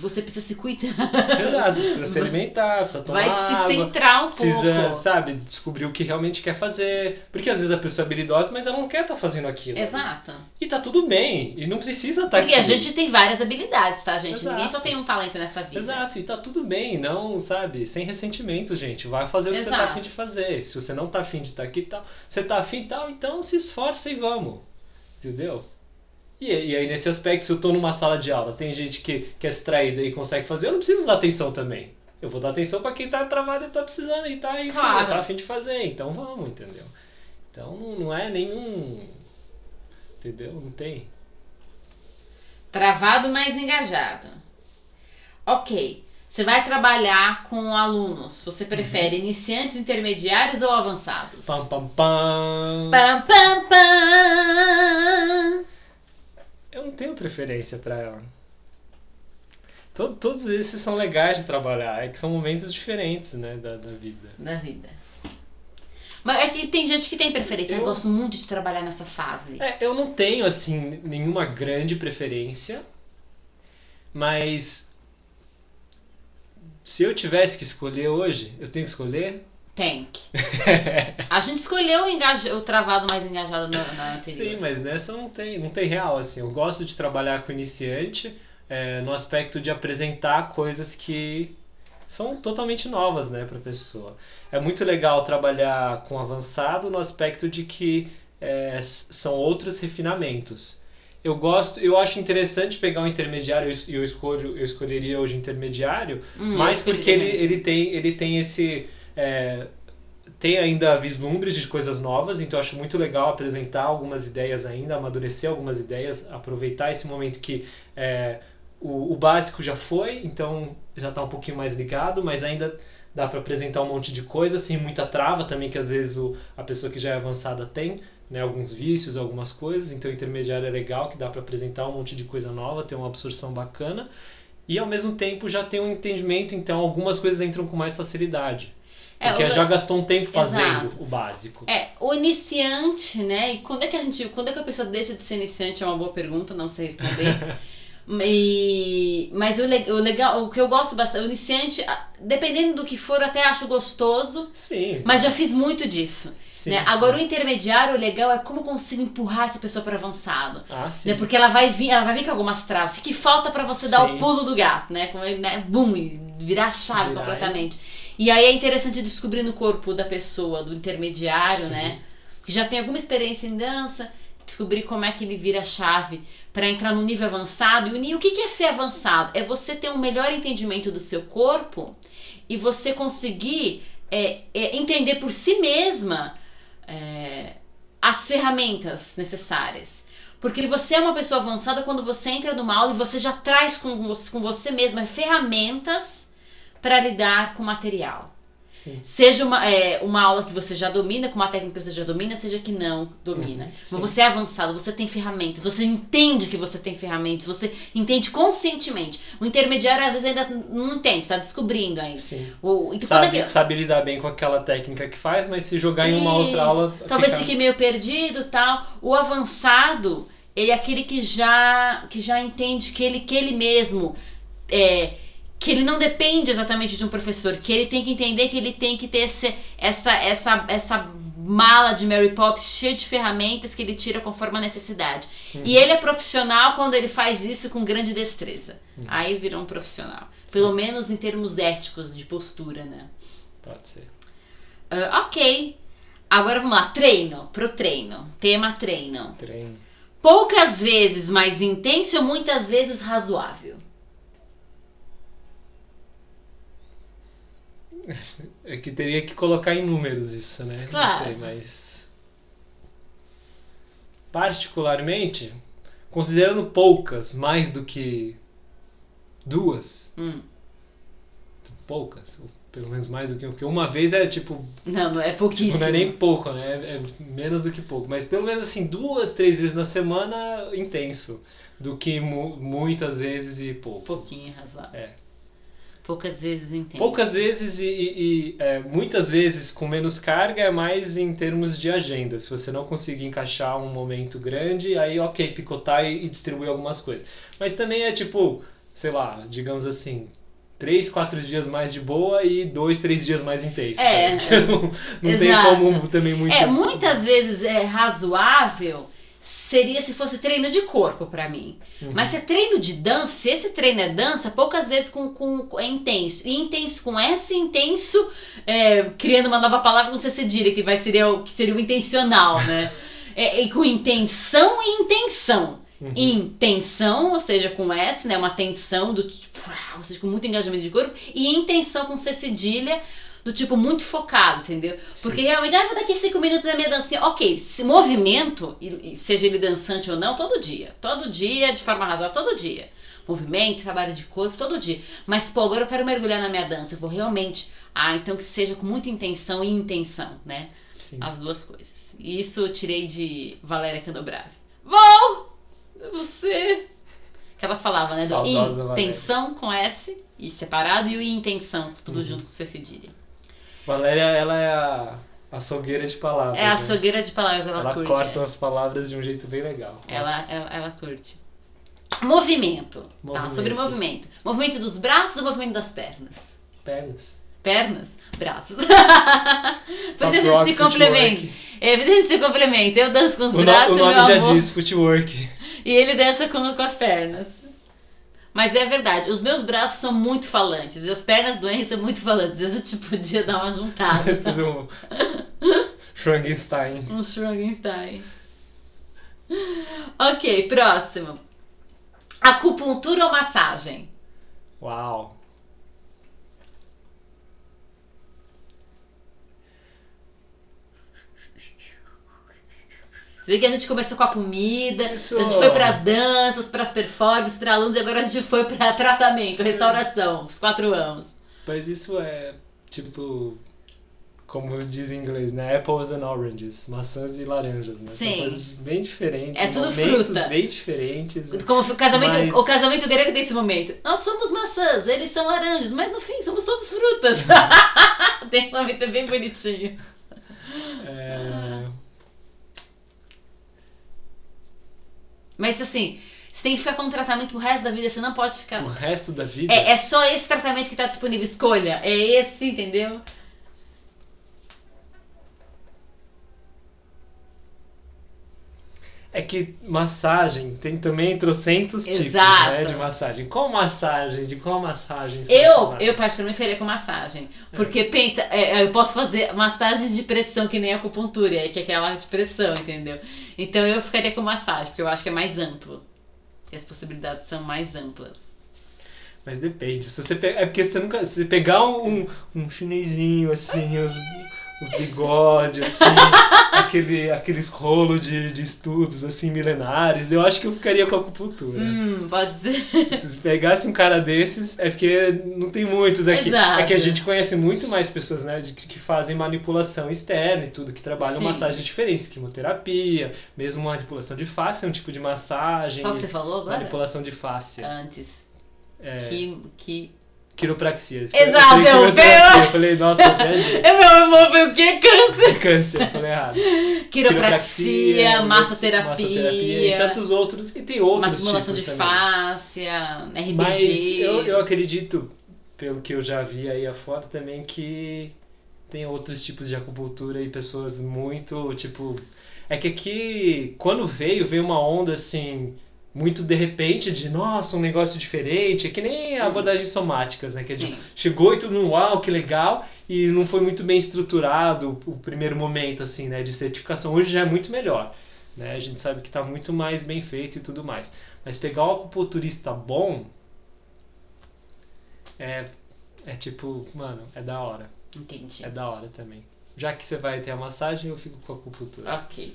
você precisa se cuidar. Exato, precisa se alimentar, precisa tomar Vai se água. centrar um Precisa, pouco. sabe, descobrir o que realmente quer fazer. Porque às vezes a pessoa é habilidosa, mas ela não quer estar fazendo aquilo. Exato. E tá tudo bem. E não precisa estar Porque a gente tem várias habilidades, tá, gente? Exato. Ninguém só tem um talento nessa vida. Exato, e tá tudo bem, não, sabe, sem ressentimento, gente. Vai fazer o que você tá Exato. afim de fazer. Se você não tá afim de estar aqui e tal, você tá afim e tal, então se esforça e vamos. Entendeu? E, e aí, nesse aspecto, se eu tô numa sala de aula, tem gente que, que é distraída e consegue fazer, eu não preciso dar atenção também. Eu vou dar atenção pra quem tá travado e tá precisando e tá aí, Claro. tá afim de fazer, então vamos, entendeu? Então não, é nenhum. Entendeu? Não tem. Travado, mas engajado. Ok. Você vai trabalhar com alunos. Você prefere iniciantes, intermediários ou avançados? Pam, pam, pam. Pam, pam, pam. Eu não tenho preferência pra ela. To- todos esses são legais de trabalhar, é que são momentos diferentes, né, da, da vida. Da vida. Mas é que tem gente que tem preferência. Eu, Eu- gosto muito de trabalhar nessa fase. É, eu não tenho, assim, nenhuma grande preferência, mas se eu tivesse que escolher hoje, eu tenho que escolher? Que. A gente escolheu o, engaja- o travado mais engajado na, na anterior. Sim, mas nessa não tem, não tem real, assim. Eu gosto de trabalhar com iniciante é, no aspecto de apresentar coisas que são totalmente novas, né, para pessoa. É muito legal trabalhar com avançado no aspecto de que é, são outros refinamentos. Eu gosto, eu acho interessante pegar um intermediário e eu escolho, eu escolheria hoje intermediário, Hum, mas eu porque ele, ele tem ele tem esse é, tem ainda vislumbres de coisas novas, então acho muito legal apresentar algumas ideias ainda, amadurecer algumas ideias, aproveitar esse momento que é, o, o básico já foi, então já está um pouquinho mais ligado, mas ainda dá para apresentar um monte de coisa sem muita trava também, que às vezes o, a pessoa que já é avançada tem, né, alguns vícios, algumas coisas, então intermediário é legal, que dá para apresentar um monte de coisa nova, ter uma absorção bacana, e ao mesmo tempo já tem um entendimento, então algumas coisas entram com mais facilidade. É, Porque o- já gastou um tempo fazendo Exato. o básico. É, o iniciante, né? E quando é que a gente. Quando é que a pessoa deixa de ser iniciante? É uma boa pergunta, não sei responder. E- mas o, o legal, o que eu gosto bastante, o iniciante, dependendo do que for, até acho gostoso, Sim. mas já fiz muito disso. sim, né? sim. Agora o intermediário, o legal é como eu consigo empurrar essa pessoa para avançado. Ah, sim. Né? Porque ela vai vir, ela vai vir com algumas travas. O que falta para você dar Sim. o pulo do gato, né? Como, né? Bum, e virar a chave Virar completamente. E aí é interessante descobrir no corpo da pessoa, do intermediário, Sim. né? Que já tem alguma experiência em dança, descobrir como é que ele vira a chave para entrar no nível avançado. E o, que é ser avançado? É você ter um melhor entendimento do seu corpo e você conseguir é, é, entender por si mesma é, as ferramentas necessárias. Porque você é uma pessoa avançada quando você entra numa aula e você já traz com você, com você mesma ferramentas para lidar com o material. Sim. Seja uma, é, uma aula que você já domina, com uma técnica que você já domina, seja que não domina. Uhum, sim. Mas você é avançado, você tem ferramentas, você entende que você tem ferramentas, você entende conscientemente. O intermediário às vezes ainda não entende, está descobrindo ainda. Sim. O, então, Sabe, é que- sabe lidar bem com aquela técnica que faz, mas se jogar em uma outra Isso. aula. Talvez fica- fique meio perdido tal. O avançado, ele é aquele que já, que já entende que ele, que ele mesmo é, que ele não depende exatamente de um professor, que ele tem que entender que ele tem que ter esse, essa, essa, essa mala de Mary Poppins cheia de ferramentas que ele tira conforme a necessidade. Uhum. E ele é profissional quando ele faz isso com grande destreza. Uhum. Aí vira um profissional. Pelo menos em termos éticos de postura, né? Pode ser. Ah, ok. Agora vamos lá, treino, pro treino. Tema treino. Treino. Poucas vezes mais intenso ou muitas vezes razoável? É que teria que colocar em números isso, né? Claro. Não sei, mas. Particularmente, considerando poucas, mais do que duas, Hum. poucas, ou pelo menos mais do que porque uma vez é tipo, Não, não é tipo, pouquíssimo. não é nem pouco, né? É, é menos do que pouco, mas pelo menos assim, duas, três vezes na semana intenso, do que mu- muitas vezes e pouco. Pouquinho razoável. É. Poucas vezes intenso. Poucas vezes e, e- e, é, muitas vezes com menos carga é mais em termos de agenda. Se você não conseguir encaixar um momento grande, aí ok, picotar e, e distribuir algumas coisas. Mas também é tipo, sei lá, digamos assim, três, quatro dias mais de boa e dois, três dias mais intenso. É, não, não tem como também muito. É, muitas vezes é razoável seria se fosse treino de corpo pra mim. Uhum. Mas se é treino de dança, se esse treino é dança, poucas vezes com, com, é intenso. E intenso com S, intenso, é, criando uma nova palavra com C cedilha, que, vai, seria, o, que seria o intencional, né? É, e com intenção e intenção. Uhum. Intenção, ou seja, com S, né? Uma tensão do tipo, ou seja, com muito engajamento de corpo. E intenção com C cedilha, do tipo muito focado, entendeu? Porque realmente, ah, vou daqui cinco minutos na minha dancinha. Ok, se movimento, seja ele dançante ou não, todo dia. Todo dia, de forma razoável, todo dia. Movimento, trabalho de corpo, todo dia. Mas, pô, agora eu quero mergulhar na minha dança. Eu vou realmente. Ah, então que seja com muita intenção e intenção, né? Sim. As duas coisas. E isso eu tirei de Valéria Candobrave. Vol! Você! Que ela falava, né? Do Saudosa Valéria. intenção com S e separado e o intenção, tudo Uhum. junto com C cedilha. Valéria, ela é a açougueira de palavras. É a né? açougueira de palavras, ela, Ela curte. corta é. as palavras de um jeito bem legal. Ela, ela, ela curte. Movimento. Tá, Movimento. sobre movimento. Movimento dos braços ou movimento das pernas? Pernas. Pernas, braços. Por isso a gente se complementa. É, por isso a gente se complementa. Eu danço com os O, no- braços, o meu nome já amor, diz, footwork. e ele dança com, com as pernas. Mas é verdade, os meus braços são muito falantes e as pernas do Henry são muito falantes. Às vezes eu tipo, podia dar uma juntada. Fazer um Frankenstein. Um Schrogenstein. Ok, próximo. Acupuntura ou massagem? Uau. Vê que a gente começou com a comida, Isso. a gente foi pras danças, pras performances, pra alunos e agora a gente foi pra tratamento, Sim. restauração, os quatro anos. Mas isso é tipo. Como diz em inglês, né? Apples and oranges. Maçãs e laranjas, né? Sim. São coisas bem diferentes. É tudo momentos fruta. bem diferentes. Como o casamento, Mas- o casamento grego tem esse momento. Nós somos maçãs, eles são laranjas, mas no fim somos todos frutas. tem um momento bem bonitinho. É... Mas assim, você tem que ficar com um tratamento pro resto da vida, você não pode ficar. O resto da vida. É, é só esse tratamento que tá disponível. Escolha. É esse, entendeu? É que massagem tem também trocentos tipos, né, de massagem. Qual massagem? De qual massagem você Eu, eu particularmente faria com massagem. Porque pensa, é, eu posso fazer massagens de pressão, que nem a acupuntura, que é aquela de pressão, entendeu? Então eu ficaria com massagem, porque eu acho que é mais amplo. E as possibilidades são mais amplas. Mas depende. Se você pe- É porque você nunca. Se você pegar um, um chinesinho, assim, os, os bigodes, assim, aquele, aqueles rolos de, de estudos, assim, milenares, eu acho que eu ficaria com a acupuntura. Hum, pode ser. Se pegasse um cara desses, é porque não tem muitos aqui. Exato. É que a gente conhece muito mais pessoas, né, de, que fazem manipulação externa e tudo, que trabalham Sim. massagens diferentes, quimioterapia, mesmo manipulação de face é um tipo de massagem. Qual que você falou agora? Manipulação de face. Antes. É, Que, que... quiropraxia. Exato, eu falei eu- eu falei, nossa, eu viajei. É meu amor, foi o que? Câncer. Câncer, eu falei errado. Quiropraxia, massoterapia, massoterapia e tantos outros. E tem outros tipos de também. fáscia, RBG. Mas eu, eu acredito, pelo que eu já vi aí afora também, que tem outros tipos de acupuntura e pessoas muito, tipo... É que aqui, quando veio, veio uma onda assim, muito de repente, de nossa, um negócio diferente. É que nem abordagens somáticas, né? Que é de- chegou e tudo, uau, que legal, e não foi muito bem estruturado o primeiro momento, assim, né, de certificação. Hoje já é muito melhor. né? A gente sabe que está muito mais bem feito e tudo mais. Mas pegar um acupunturista bom é, é tipo, mano, é da hora. Entendi. É da hora também. Já que você vai ter a massagem, eu fico com a acupuntura. Ok.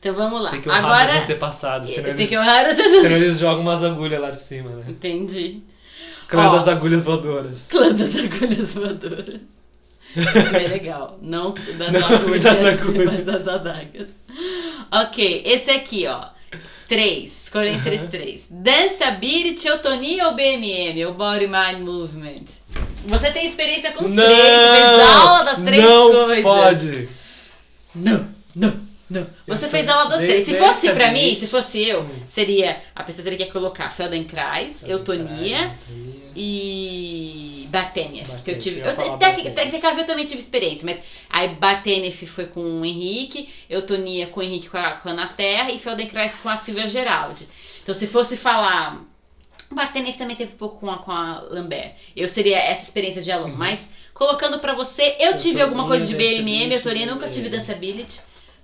Então vamos lá. Tem que honrar Agora. meus antepassados, senão, Tem eles, que honrar senão eles jogam umas agulhas lá de cima, né? Entendi. Clã Ó. das agulhas voadoras. Clã das agulhas voadoras. Isso é legal. Não das Não, agulhas, das agulhas. mas das adagas. Ok, esse aqui, ó. Três. Escolhe entre os três. Danceability, Eutonia ou BMM? Ou Body Mind Movement? Você tem experiência com os três, você fez aula das três não coisas. pode. Não, não, não. Você fez aula de- três. Se fosse pra vez- mim, se fosse eu, Hum. seria. A pessoa teria que colocar Feldenkrais, Eutonia e Bartenef. Que eu tive. Tecnicamente eu também tive experiência, mas aí Bartenef foi com o Henrique, Eutonia com o Henrique com a, com a Ana Terra e Feldenkrais com a Silvia Geraldi. Então se fosse falar. Bartenef também teve um pouco com a, com a Lambert. Eu seria essa experiência de aluno. Uhum. Mas colocando pra você, eu tive alguma coisa de BMM, Eutonia nunca tive BMM. Danceability,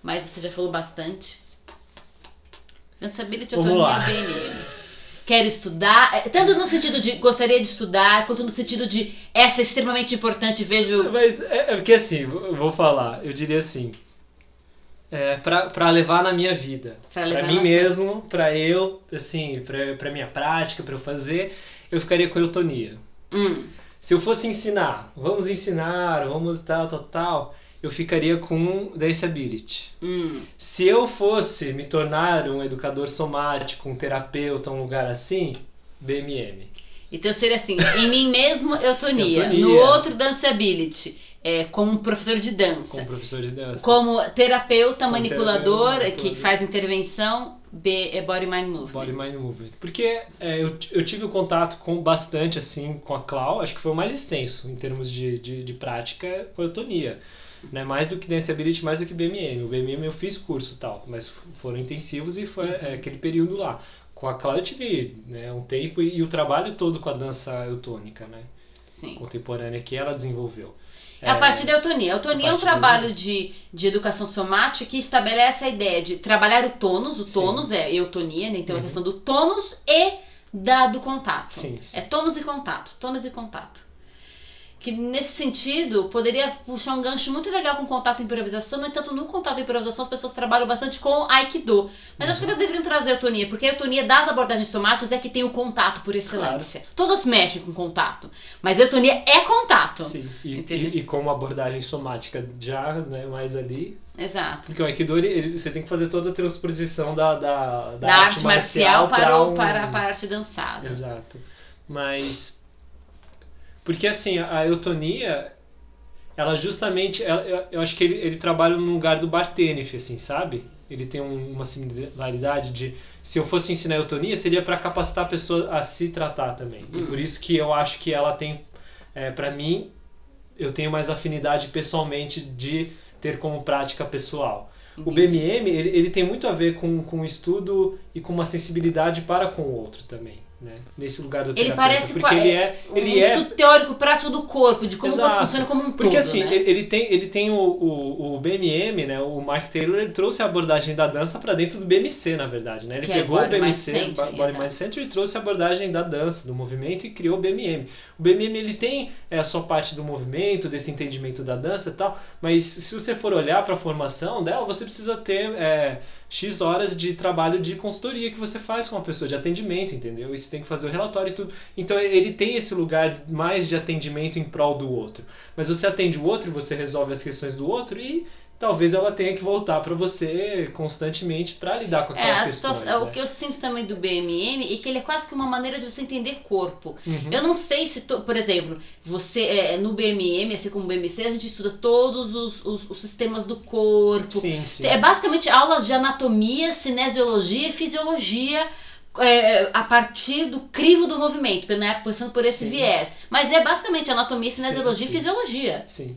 mas você já falou bastante. Eutonia lá. BMM. Quero estudar, é, tanto no sentido de gostaria de estudar, quanto no sentido de essa é extremamente importante, vejo. Mas é, é porque assim, vou falar, eu diria assim. É, pra, pra levar na minha vida. Levar mim mesmo, pra eu, assim, pra, pra minha prática, pra eu fazer, eu ficaria com eutonia. Hum, Se eu fosse ensinar, vamos ensinar, vamos tal, tal, tal, eu ficaria com Danceability. hum. Se eu fosse me tornar um educador somático, um terapeuta, um lugar assim, BMM. Então seria assim, em mim mesmo, Eutonia. Eutonia. No outro, Danceability. É, como professor de dança. Como professor de dança. Como terapeuta, Como manipulador, terapeuta, que faz intervenção, B é Body Mind Movement. Body Mind Movement. Porque é, eu, eu tive o contato com bastante assim com a Clau, acho que foi o mais extenso em termos de, de, de prática, foi a Tonia. Né? Mais do que Danceability, mais do que BMM. O BMM eu fiz curso e tal, mas foram intensivos e foi é, aquele período lá. Com a Clau eu tive né, um tempo e, e o trabalho todo com a dança eutônica, né? Sim. Contemporânea que ela desenvolveu. É a partir da eutonia. A eutonia a é um trabalho de, de educação somática que estabelece a ideia de trabalhar o tônus. O Sim. tônus é eutonia, né? Então a Uhum. questão do tônus e da, do contato. Sim, sim. É tônus e contato. Tônus e contato. Que nesse sentido poderia puxar um gancho muito legal com contato e improvisação. No entanto, no contato e improvisação as pessoas trabalham bastante com Aikido. Mas acho que elas deveriam trazer a eutonia, porque a eutonia das abordagens somáticas é que tem o contato por excelência. Todas mexem com contato. Mas a eutonia é contato. Sim, e, e, e como abordagem somática já, né, mais ali, Exato. Porque o Aikido, ele, ele- você tem que fazer toda a transposição da, da, da, da, arte marcial, para, pra o, um- para, para a arte dançada. Exato. Mas. Porque assim, a eutonia, ela justamente. ela- eu, acho que ele, ele trabalha no lugar do Bartenef, assim, sabe? Ele tem um- uma similaridade de. Se eu fosse ensinar eutonia, seria para capacitar a pessoa a se tratar também. E Hum. por isso que eu acho que ela tem. É, para mim, eu tenho mais afinidade pessoalmente de ter como prática pessoal. O. BMM, ele, ele tem muito a ver com, com o estudo e com uma sensibilidade para com o outro também, né? Nesse lugar do Ele parece porque ele é, um ele é estudo teórico prático do corpo, de como o corpo Exato. funciona como um todo. porque assim, né? ele, tem, ele tem o, o, o BMM, né? O Mark Taylor ele trouxe a abordagem da dança para dentro do BMC, na verdade, né? Ele Que é pegou o Body Mind BMC, Century, Bo- Body exato. Mind Center, e trouxe a abordagem da dança, do movimento e criou o BMM. O BMM ele tem é, a sua parte do movimento, desse entendimento da dança e tal, mas se você for olhar para a formação dela, você precisa ter é, X horas de trabalho de consultoria que você faz com uma pessoa, de atendimento, entendeu? E você tem que fazer o relatório e tudo. Então ele tem esse lugar mais de atendimento em prol do outro. Mas você atende o outro, você resolve as questões do outro e talvez ela tenha que voltar para você constantemente para lidar com É, aquelas a questões. situação, né? o que eu sinto também do BMM é que ele é quase que uma maneira de você entender corpo. Uhum. Eu não sei se, to- por exemplo, você é, no BMM, assim como no BMC, a gente estuda todos os, os, os sistemas do corpo. Sim, sim. É basicamente aulas de anatomia, cinesiologia e fisiologia é, a partir do crivo do movimento, né? Pensando por esse Sim. viés. Mas é basicamente anatomia, cinesiologia sim. e fisiologia. Sim.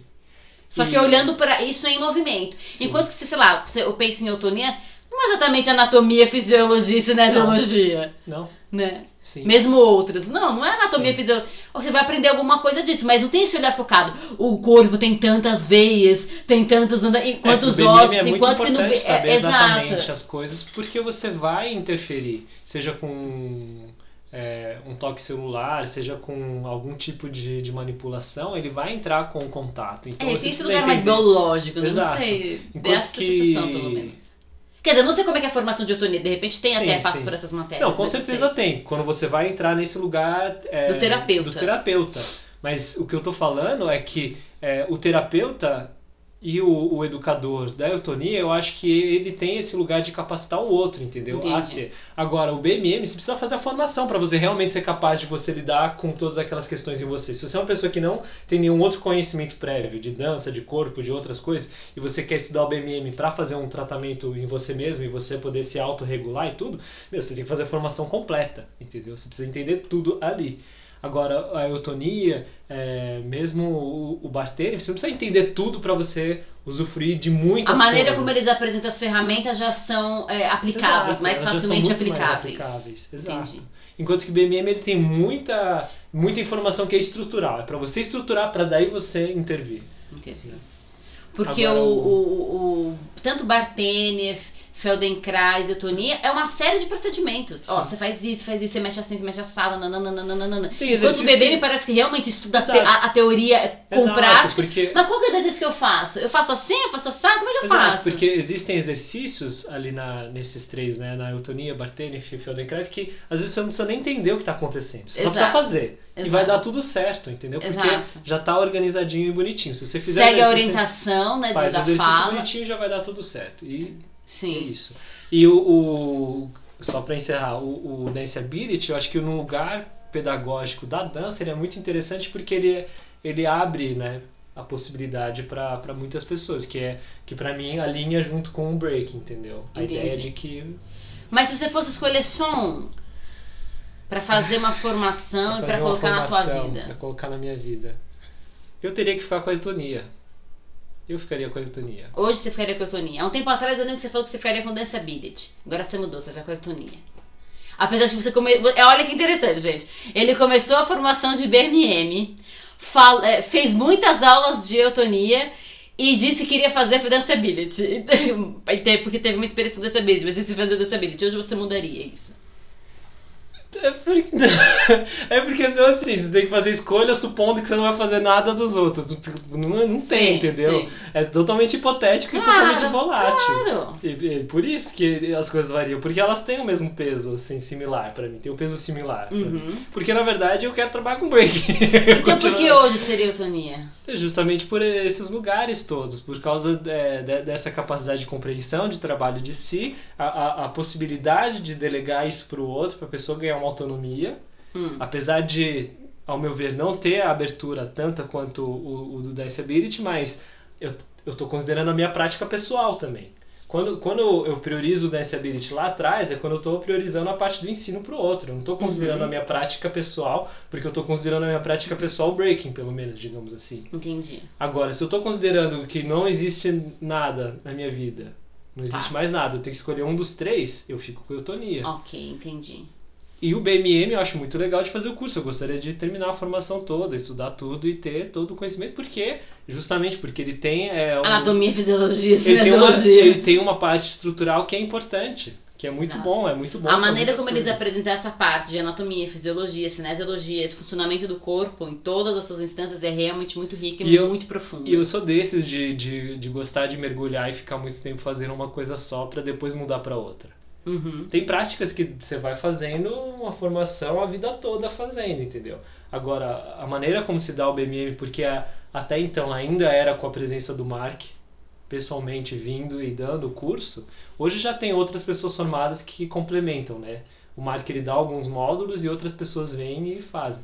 Só que olhando para isso em movimento. Sim. Enquanto que, sei lá, eu penso em eutonia, Não é exatamente anatomia, fisiologia e cinesiologia, Não, né? sim. Mesmo outros. Não, não é anatomia, Sim. fisiologia. Você vai aprender alguma coisa disso, mas não tem esse olhar focado. O corpo tem tantas veias, tem tantos... anda- e É, Quantos BMM ossos, é muito enquanto que no... é- saber exatamente exato. as coisas, porque você vai interferir, seja com é, um toque celular, seja com algum tipo de, de manipulação, ele vai entrar com contato. Então É, tem esse lugar mais biológico? Exato. não sei. Enquanto dessa que- sensação, pelo menos. Quer dizer, eu não sei como é que é a formação de otonia. De repente tem Sim, até, passa sim. por essas matérias. Não, com certeza tem. Quando você vai entrar nesse lugar é, Do terapeuta. do terapeuta. Mas o que eu tô falando é que é, o terapeuta e o, o educador da eutonia, eu acho que ele tem esse lugar de capacitar o outro, entendeu? Entendi. A ser. Agora, o BMM, você precisa fazer a formação para você realmente ser capaz de você lidar com todas aquelas questões em você. Se você é uma pessoa que não tem nenhum outro conhecimento prévio de dança, de corpo, de outras coisas, e você quer estudar o BMM para fazer um tratamento em você mesmo e você poder se autorregular e tudo, meu, você tem que fazer a formação completa, entendeu? Você precisa entender tudo ali. Agora, a eutonia, é, mesmo o, o barter, você não precisa entender tudo para você usufruir de muitas A maneira coisas. como eles apresentam as ferramentas já são é, aplicáveis, Exato, mais facilmente muito mais aplicáveis. aplicáveis, Exato. Entendi. Enquanto que o BMM ele tem muita, muita informação que é estrutural. É para você estruturar, para daí você intervir. Entendi. Porque Agora, o, o- o, o- tanto Bartênia, Feldenkrais, Eutonia é uma série de procedimentos. Ó, Sim. você faz isso, faz isso, você mexe assim, você mexe assado, nananana. Enquanto o bebê me parece que realmente estuda a, te- a- a teoria com Exato, prática. porque Mas qual que é o exercício que eu faço? Eu faço assim, eu faço assado? Como é que eu Exato, faço? porque existem exercícios ali na, nesses três, né? Na eutonia, Bartênia e Feldenkrais, que às vezes você não precisa nem entender o que está acontecendo. Você só precisa Exato. fazer. E Exato. vai dar tudo certo, entendeu? Porque Exato. já está organizadinho e bonitinho. Se você fizer Segue a orientação, né, faz o exercício fala. bonitinho já vai dar tudo certo. E é Sim. isso. E o, o- só para encerrar, o, o Dance Ability, eu acho que no lugar pedagógico da dança, ele é muito interessante porque ele, ele abre, né, a possibilidade para muitas pessoas, que é que para mim alinha junto com o break, entendeu? A Entendi. ideia de que Mas se você fosse escolher som pra fazer uma formação e uma colocar na tua vida. pra colocar na minha vida, eu teria que ficar com a eutonia. Eu ficaria com a eutonia. Hoje você ficaria com a eutonia. Há um tempo atrás eu lembro que você falou que você ficaria com Dance Ability. Agora você mudou, você vai com a eutonia. Apesar de você come... Olha que interessante, gente. Ele começou a formação de BMM, fal- é, fez muitas aulas de eutonia e disse que queria fazer Dance Ability. Porque teve uma experiência com Dance Ability, mas disse fazer Dance Ability. Hoje você mudaria isso. É porque, é porque assim, você tem que fazer escolha supondo que você não vai fazer nada dos outros. Não, não tem, Sim, entendeu? sim. É totalmente hipotético e Claro, totalmente volátil. Claro. E, e por isso que as coisas variam, porque elas têm o mesmo peso, assim, similar pra mim, tem um peso similar. Uhum. Porque na verdade eu quero trabalhar com break. Então por que hoje seria eutonia? É Justamente por esses lugares todos, por causa é, de- dessa capacidade de compreensão, de trabalho de si, a, a, a possibilidade de delegar isso para o outro, para a pessoa ganhar uma autonomia, Hum. apesar de, ao meu ver, não ter a abertura tanta quanto o, o do Dance Ability, mas eu, tô considerando a minha prática pessoal também. Quando, quando eu priorizo o Dance Ability lá atrás, é quando eu estou priorizando a parte do ensino para o outro. Eu não estou considerando Uhum. a minha prática pessoal, porque eu estou considerando a minha prática pessoal breaking, pelo menos, digamos assim. Entendi. Agora, se eu tô considerando que não existe nada na minha vida, não existe Tá. mais nada, eu tenho que escolher um dos três, eu fico com eutonia. Ok, entendi. E o BMM eu acho muito legal de fazer o curso. Eu gostaria de terminar a formação toda, estudar tudo e ter todo o conhecimento, porque, justamente porque ele tem. É, um- Anatomia, fisiologia, ele, tem uma, cinesiologia. ele tem uma parte estrutural que é importante, que é muito bom, é muito bom. A maneira como eles coisas. apresentam essa parte de anatomia, fisiologia, cinesiologia, funcionamento do corpo em todas as suas instâncias é realmente muito rica e, E eu- muito profunda. E eu sou desses de, de, de gostar de mergulhar e ficar muito tempo fazendo uma coisa só pra depois mudar pra outra. Uhum. Tem práticas que você vai fazendo uma formação a vida toda fazendo, entendeu? Agora, a maneira como se dá o BMM, porque a- até então ainda era com a presença do Mark, pessoalmente vindo e dando o curso, hoje já tem outras pessoas formadas que complementam, né? O Mark ele dá alguns módulos e outras pessoas vêm e fazem,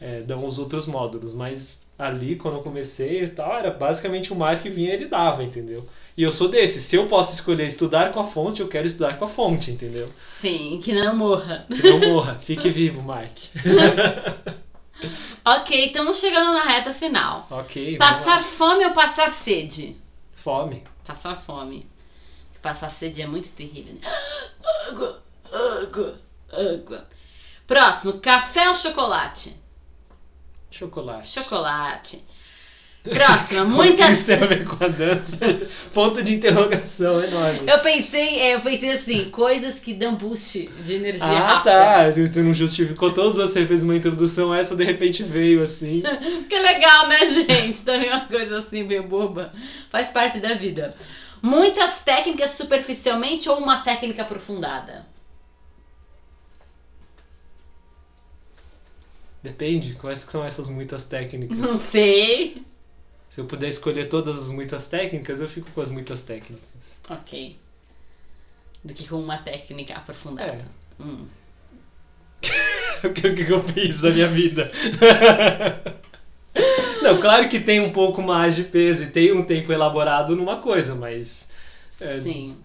é, dão os outros módulos, mas ali quando eu comecei e tal, era basicamente o Mark vinha e ele dava, entendeu? E eu sou desse, se eu posso escolher estudar com a fonte, eu quero estudar com a fonte, entendeu? Sim, que não morra. Que não morra, fique vivo, Mike. Ok, estamos chegando na reta final. ok, vamos Passar lá. fome ou passar sede? Fome. Passar fome. Passar sede é muito terrível. né? Água, água, água. Próximo, café ou chocolate? Chocolate. Chocolate. Próxima, muitas. isso tem a ver com a dança? Ponto de interrogação enorme. Eu pensei, é, eu pensei assim, coisas que dão boost de energia Ah, rápida. tá. Tu não justificou todos, você fez uma introdução, essa de repente veio assim. Que legal, né, gente? Também uma coisa assim, meio boba. Faz parte da vida. Muitas técnicas superficialmente ou uma técnica aprofundada? Depende, quais são essas muitas técnicas. Não sei. Se eu puder escolher todas as muitas técnicas, eu fico com as muitas técnicas. Ok. Do que com uma técnica aprofundada. É. Hum. o que, que eu fiz na minha vida? Não, claro que tem um pouco mais de peso e tem um tempo elaborado numa coisa, mas. é, Sim.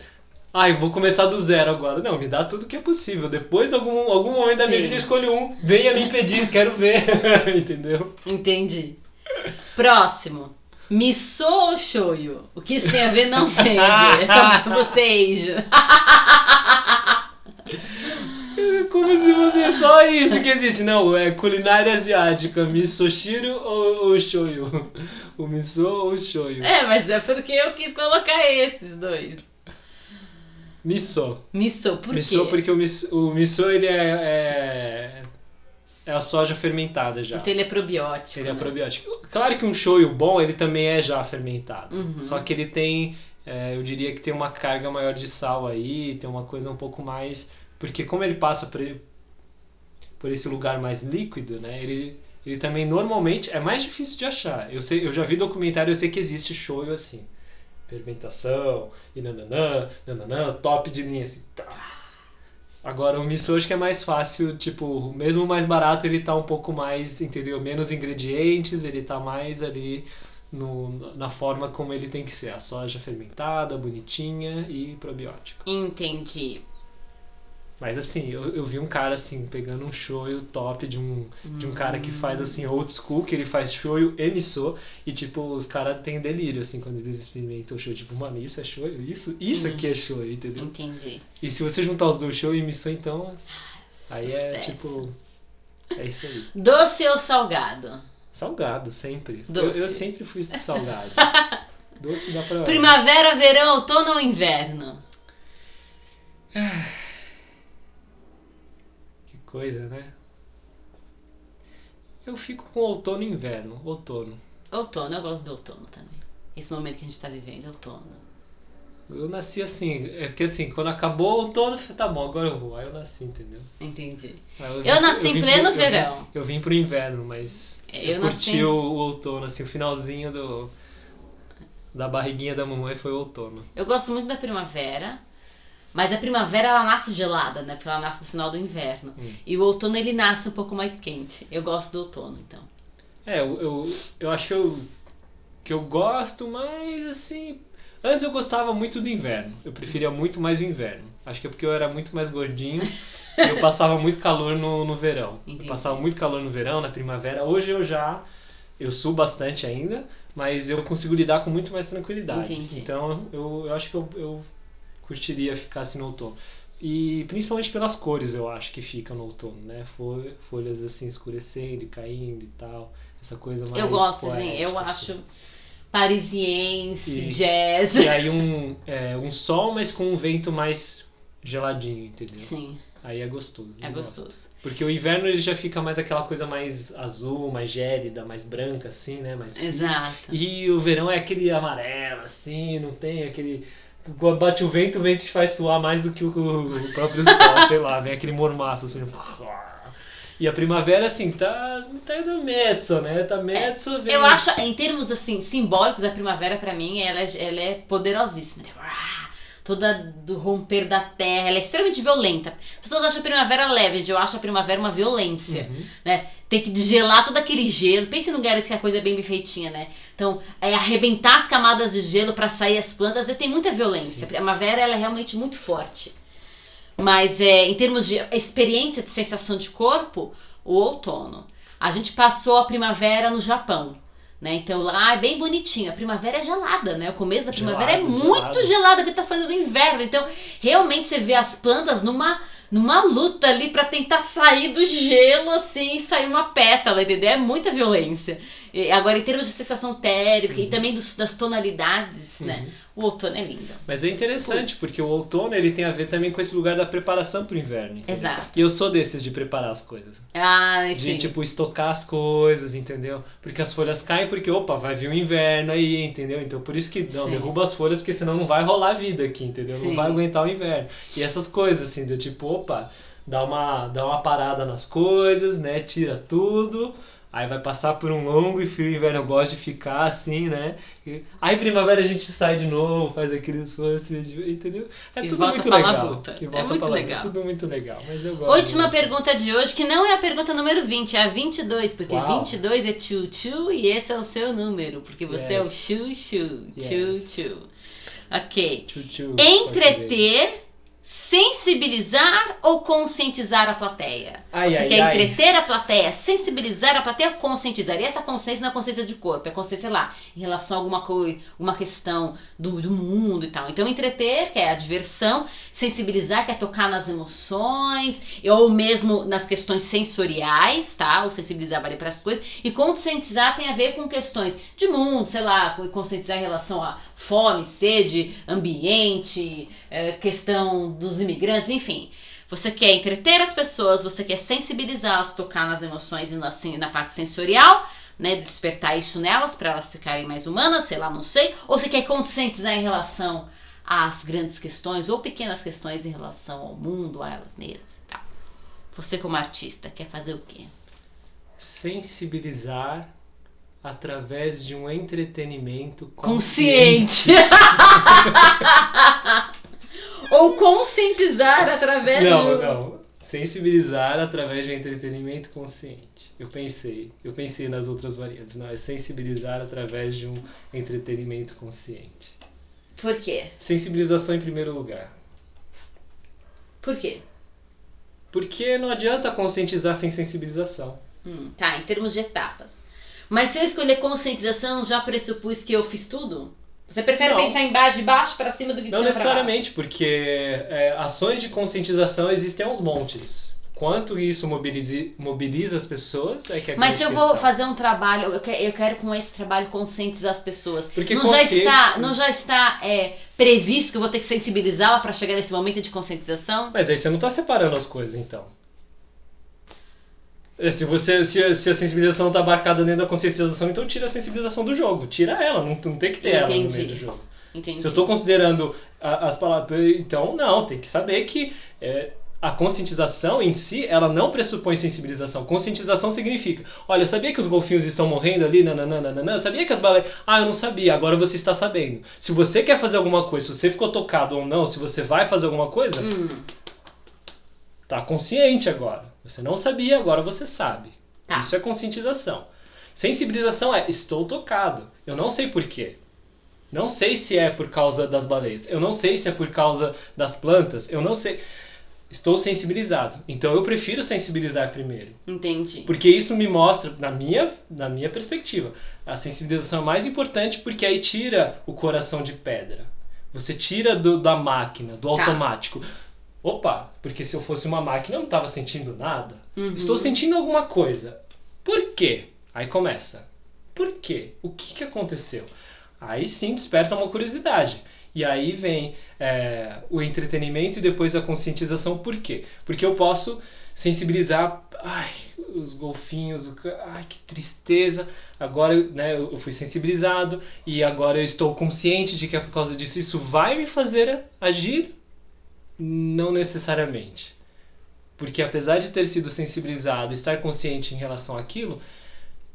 Ai, vou começar do zero agora. Não, me dá tudo que é possível. Depois, algum, algum momento da minha Sim. vida, eu escolho um. Venha me impedir, quero ver. Entendeu? Entendi. Próximo. Miso ou shoyu? O que isso tem a ver não tem a ver. É só pra você, Asia. Como se fosse só isso que existe. Não, é culinária asiática. Misoshiro ou, ou shoyu? O miso ou o shoyu? É, mas é porque eu quis colocar esses dois. Miso. Miso, por miso quê? porque o miso, o miso ele é, é, é a soja fermentada já. Então ele é probiótico. Ele é né? probiótico. Claro que um shoyu bom, ele também é já fermentado. Uhum. Só que ele tem, é, eu diria que tem uma carga maior de sal aí, tem uma coisa um pouco mais... Porque como ele passa por, por esse lugar mais líquido, né? Ele, ele também normalmente é mais difícil de achar. Eu, sei, eu já vi documentário, eu sei que existe shoyu assim. Fermentação, e nananã, nananã, top de linha, assim. tá. Agora o miso acho que é mais fácil, tipo, mesmo mais barato ele tá um pouco mais, entendeu? Menos ingredientes, ele tá mais ali no, na forma como ele tem que ser. A soja fermentada, bonitinha e probiótico. Entendi. Mas assim, eu, eu vi um cara assim, pegando um shoyu top de um, de um cara que faz assim, old school, que ele faz shoyu e miso, e tipo, os caras têm delírio, assim, quando eles experimentam o shoyu, tipo, mano, isso é shoyu? Isso, isso aqui é shoyu, entendeu? Entendi. E se você juntar os dois, shoyu e miso, então, aí é Sucesso. tipo, é isso aí. Doce ou salgado? Salgado, sempre. Eu, eu sempre fui salgado. Doce dá pra... Primavera, verão, outono ou inverno? Coisa, né? Eu fico com outono e inverno. Outono. Outono, eu gosto do outono também. Esse momento que a gente tá vivendo, outono. Eu nasci assim, é porque assim, quando acabou o outono, eu falei, tá bom, agora eu vou. Aí eu nasci, entendeu? Entendi. Aí vim- Eu nasci em pleno pro- eu vim- verão. Eu vim pro inverno, mas É, eu, eu curti nasci- o, o outono, assim, o finalzinho do da barriguinha da mamãe foi o outono. Eu gosto muito da primavera, mas a primavera ela nasce gelada, né? Porque ela nasce no final do inverno. Hum. E o outono ele nasce um pouco mais quente. Eu gosto do outono, então. É, eu, eu, eu acho que eu, que eu gosto, mas assim. Antes eu gostava muito do inverno. Eu preferia muito mais o inverno. Acho que é porque eu era muito mais gordinho e eu passava muito calor no, no verão. Entendi. Eu passava muito calor no verão, na primavera. Hoje eu já. Eu subo bastante ainda, mas eu consigo lidar com muito mais tranquilidade. Entendi. Então eu, eu acho que eu, eu curtiria ficar assim no outono. E principalmente pelas cores eu acho que fica no outono, né? Fo- Folhas assim escurecendo e caindo e tal. Essa coisa mais eu gosto, assim, poética, eu assim. acho parisiense, E- jazz. E aí um, é, um sol, mas com um vento mais geladinho, entendeu? Sim, Aí é gostoso. é eu gosto. gostoso. Porque o inverno ele já fica mais aquela coisa mais azul, mais gélida, mais branca, assim, né? Mais. Exato. E o verão é aquele amarelo, assim, não tem aquele. Quando bate o vento, o vento te faz suar mais do que o, o próprio sol, sei lá, vem aquele mormaço assim. E a primavera, assim, tá, tá indo mezzo, né? Tá mezzo, vem. Eu acho, em termos assim, simbólicos, a primavera pra mim, ela é, ela é poderosíssima. Toda do romper da terra, ela é extremamente violenta. As pessoas acham a primavera leve, eu acho a primavera uma violência. Uhum. né? Tem que gelar todo aquele gelo. Pense em lugares que a coisa é bem bem feitinha, né? Então, é arrebentar as camadas de gelo para sair as plantas, e tem muita violência. Sim. A primavera ela é realmente muito forte. Mas é, em termos de experiência de sensação de corpo, o outono. A gente passou a primavera no Japão. Né? Então lá é bem bonitinho. A primavera é gelada, né? O começo da primavera Gelado, é muito gelado. gelada, porque tá saindo do inverno. Então, realmente você vê as plantas numa numa luta ali pra tentar sair do gelo assim e sair uma pétala, entendeu? É muita violência. E agora, em termos de sensação térmica e Uhum. também dos- das tonalidades, né? O outono é lindo. Mas é interessante, porque o outono ele tem a ver também com esse lugar da preparação pro inverno. entendeu? Exato. E eu sou desses de preparar as coisas. Ah, De, sim. tipo, estocar as coisas, entendeu? Porque as folhas caem porque, opa, vai vir o inverno aí, entendeu? Então por isso que, não, Sim. derruba as folhas porque senão não vai rolar a vida aqui, entendeu? Não Sim. vai aguentar o inverno. E essas coisas, assim, do tipo, opa, dá uma, dá uma parada nas coisas, né? Tira tudo. Aí vai passar por um longo e frio inverno, eu gosto de ficar assim, né? E- aí primavera a gente sai de novo, faz aquele esforço, de- entendeu? É E tudo muito legal. labuta. E É volta muito pra labuta. legal. Tudo muito legal, mas eu gosto. Última muito. pergunta de hoje, que não é a pergunta número 20, é a 22, porque Uau. 22 é tchu-tchu e esse é o seu número, porque você é o Yes. chu-chu, Yes. tchu-tchu. Ok. Tchu, tchu. Entreter, sensibilizar ou conscientizar a plateia? Ai, Você ai, quer ai. entreter a plateia, sensibilizar a plateia conscientizar? E essa consciência não é consciência de corpo, é consciência lá, em relação a alguma coisa, uma questão do, do mundo e tal. Então, entreter, que é a diversão, sensibilizar, que é tocar nas emoções, ou mesmo nas questões sensoriais, tá? O sensibilizar vale para as coisas. E conscientizar tem a ver com questões de mundo, sei lá, com- conscientizar em relação a fome, sede, ambiente, eh, questão dos imigrantes, enfim. Você quer entreter as pessoas, você quer sensibilizá-las, tocar nas emoções e na, assim, na parte sensorial, né? Despertar isso nelas para elas ficarem mais humanas, sei lá, não sei. Ou você quer conscientizar em relação às grandes questões ou pequenas questões em relação ao mundo, a elas mesmas e tal. Você como artista quer fazer o quê? sensibilizar através de um entretenimento Consciente. ou conscientizar através Não, do... não. Sensibilizar através de um entretenimento consciente. Eu pensei, eu pensei nas outras variantes. Não, é sensibilizar através de um entretenimento consciente. Por quê? Sensibilização em primeiro lugar. Por quê? Porque não adianta conscientizar sem sensibilização. Hum, tá, em termos de etapas. Mas se eu escolher conscientização, já pressupus que eu fiz tudo? Você prefere Não. pensar em de baixo para cima do que de Não cima pra necessariamente, porque é, ações de conscientização existem aos montes. Quanto isso mobiliza, mobiliza as pessoas é que é Mas se eu grande vou questão. fazer um trabalho, eu quero, eu quero com esse trabalho conscientizar as pessoas. Porque não, já consciência- está, não já está é, previsto que eu vou ter que sensibilizá-la para chegar nesse momento de conscientização? Mas aí você não está separando as coisas, então. É, Se, você, se, a- se a sensibilização está abarcada dentro da conscientização, então tira a sensibilização do jogo. Tira ela, não, não tem que ter ela no Entendi. meio do jogo. Entendi. Se eu estou considerando as palavras. Então, não, tem que saber que é, a conscientização em si, ela não pressupõe sensibilização. Conscientização significa: olha, sabia que os golfinhos estão morrendo ali? Nananana, sabia que as baleias. Ah, eu não sabia, agora você está sabendo. Se você quer fazer alguma coisa, se você ficou tocado ou não, se você vai fazer alguma coisa, Hum, tá consciente agora. Você não sabia, agora você sabe. Tá. Isso é conscientização. Sensibilização é estou tocado. Eu não sei por quê. Não sei se é por causa das baleias. Eu não sei se é por causa das plantas. Eu não sei. Estou sensibilizado. Então eu prefiro sensibilizar primeiro. entendi. Porque isso me mostra, na minha, na minha perspectiva, a sensibilização é mais importante porque aí tira o coração de pedra. Você tira do, da máquina, do Tá. Opa, porque se eu fosse uma máquina eu não estava sentindo nada. Uhum. Estou sentindo alguma coisa. Por quê? Aí começa. Por quê? O que, que aconteceu? Aí sim desperta uma curiosidade. E aí vem é, o entretenimento e depois a conscientização. Por quê? Porque eu posso sensibilizar. Ai, os golfinhos, ai, que tristeza. Agora né, eu fui sensibilizado e agora eu estou consciente de que é por causa disso. Isso vai me fazer agir? Não necessariamente. Porque apesar de ter sido sensibilizado, estar consciente em relação àquilo,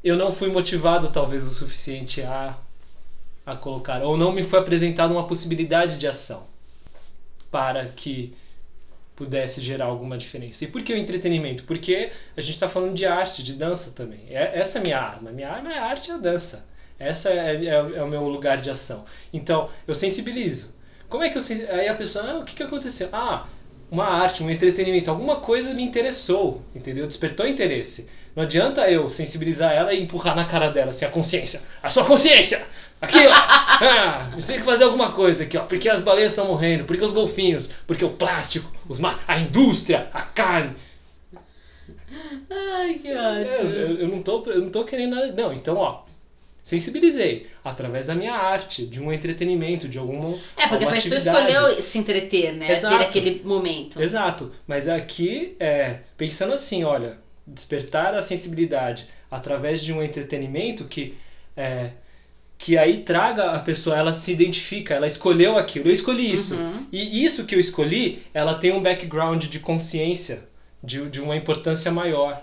eu não fui motivado talvez o suficiente a, a colocar, ou não me foi apresentada uma possibilidade de ação para que pudesse gerar alguma diferença. E por que o entretenimento? Porque a gente está falando de arte, de dança também. É, essa é a minha arma. Minha arma é a arte e a dança. Essa é, é, é o meu lugar de ação. Então, eu sensibilizo. Como é que eu sen- Aí a pessoa, ah, o que, que aconteceu? Ah, uma arte, um entretenimento, alguma coisa me interessou, entendeu? Despertou interesse. Não adianta eu sensibilizar ela e empurrar na cara dela, assim, a consciência. A sua consciência! Aqui, ó! Ah, você tem que fazer alguma coisa aqui, ó. Porque as baleias estão morrendo, porque os golfinhos, porque o plástico, os ma a indústria, a carne. Ai, que ótimo. eu, eu não tô, eu não tô querendo nada. Não, então, ó. Sensibilizei através da minha arte, de um entretenimento, de alguma. É, porque a alguma pessoa atividade. escolheu se entreter, né? Exato. Ter aquele momento. Exato. Mas aqui, é, pensando assim, olha, despertar a sensibilidade através de um entretenimento que é, que aí traga a pessoa, ela se identifica, ela escolheu aquilo. Eu escolhi isso. Uhum. E isso que eu escolhi, ela tem um background de consciência, de, de uma importância maior,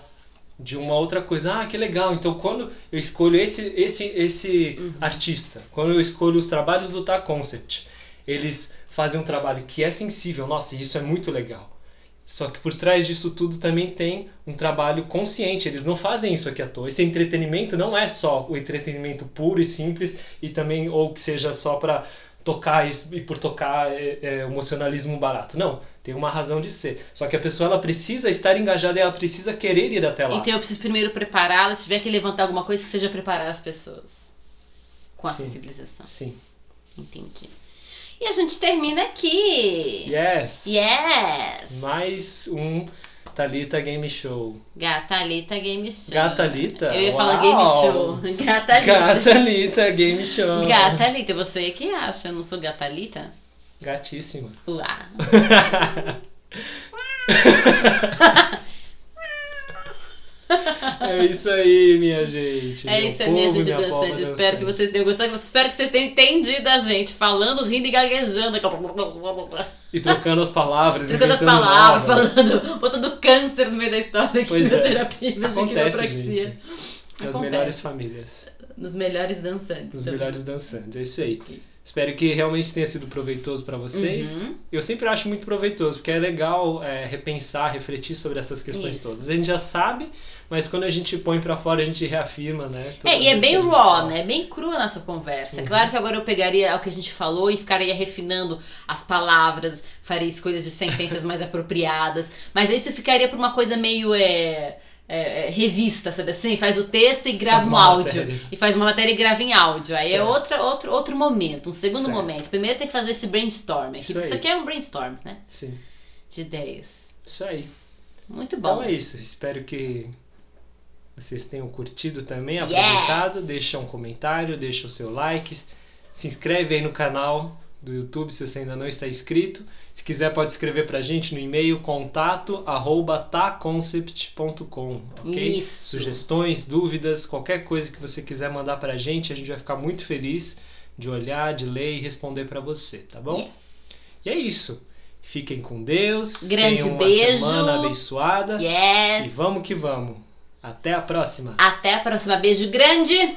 de uma outra coisa. Ah, que legal. Então, quando eu escolho esse, esse, esse Uhum. artista, quando eu escolho os trabalhos do Ta Concept, eles fazem um trabalho que é sensível. Nossa, isso é muito legal. Só que por trás disso tudo também tem um trabalho consciente. Eles não fazem isso aqui à toa. Esse entretenimento não é só o entretenimento puro e simples e também ou que seja só para tocar e, por tocar é, é, emocionalismo barato. Não, tem uma razão de ser. Só que a pessoa ela precisa estar engajada e ela precisa querer ir até lá. Então eu preciso primeiro prepará-la. Se tiver que levantar alguma coisa, que seja preparar as pessoas. Com a Sim. sensibilização. Sim. Entendi. E a gente termina aqui. Yes. Yes! Mais um Talita Game Show. Gatalita Game Show. Gatalita? Eu ia falar Uau! Game Show. Gatalita. Gatalita Game Show. Gatalita, você que acha? Eu não sou gatalita? Gatíssima. Uá. É isso aí, minha gente. É isso aí, minha gente minha dançante. Espero que vocês tenham gostado. Espero que vocês tenham entendido a gente falando, rindo e gaguejando. E trocando as palavras, Trocando as palavras, novas. falando, botando câncer no meio da história Pois da é. terapia de Acontece, gente. Nas Acontece. melhores famílias. Nos melhores dançantes. Nos também. melhores dançantes. É isso aí. Espero que realmente tenha sido proveitoso para vocês. Uhum. Eu sempre acho muito proveitoso, porque é legal é, repensar, refletir sobre essas questões Isso. todas. A gente já sabe, mas quando a gente põe para fora, a gente reafirma, né? É, e é bem raw, fala. né? Bem crua a nossa conversa. Uhum. Claro que agora eu pegaria o que a gente falou e ficaria refinando as palavras, faria escolhas de sentenças mais apropriadas. Mas isso ficaria pra uma coisa meio é, é, é, revista, sabe assim? Faz o texto e grava Faz um áudio. matéria. E faz uma matéria e grava em áudio. Aí é Certo. outra, outro, outro momento, um segundo Certo. momento. Primeiro tem que fazer esse brainstorm. Aqui. Isso Isso, aí. aqui é um brainstorm, né? Sim, De ideias. isso aí. Muito bom. Então é isso. Espero que vocês tenham curtido também, Yes! aproveitado. Deixa um comentário, deixa o seu like. Se inscreve aí no canal do YouTube se você ainda não está inscrito. Se quiser pode escrever pra gente no e-mail contato arroba taconcept.com, ok? Isso. Sugestões, dúvidas, qualquer coisa que você quiser mandar pra gente, a gente vai ficar muito feliz de olhar, de ler e responder pra você, tá bom? Yes. E é isso. Fiquem com Deus. Grande tenham uma beijo. semana abençoada. Yes. E vamos que vamos. Até a próxima. Até a próxima. Beijo grande.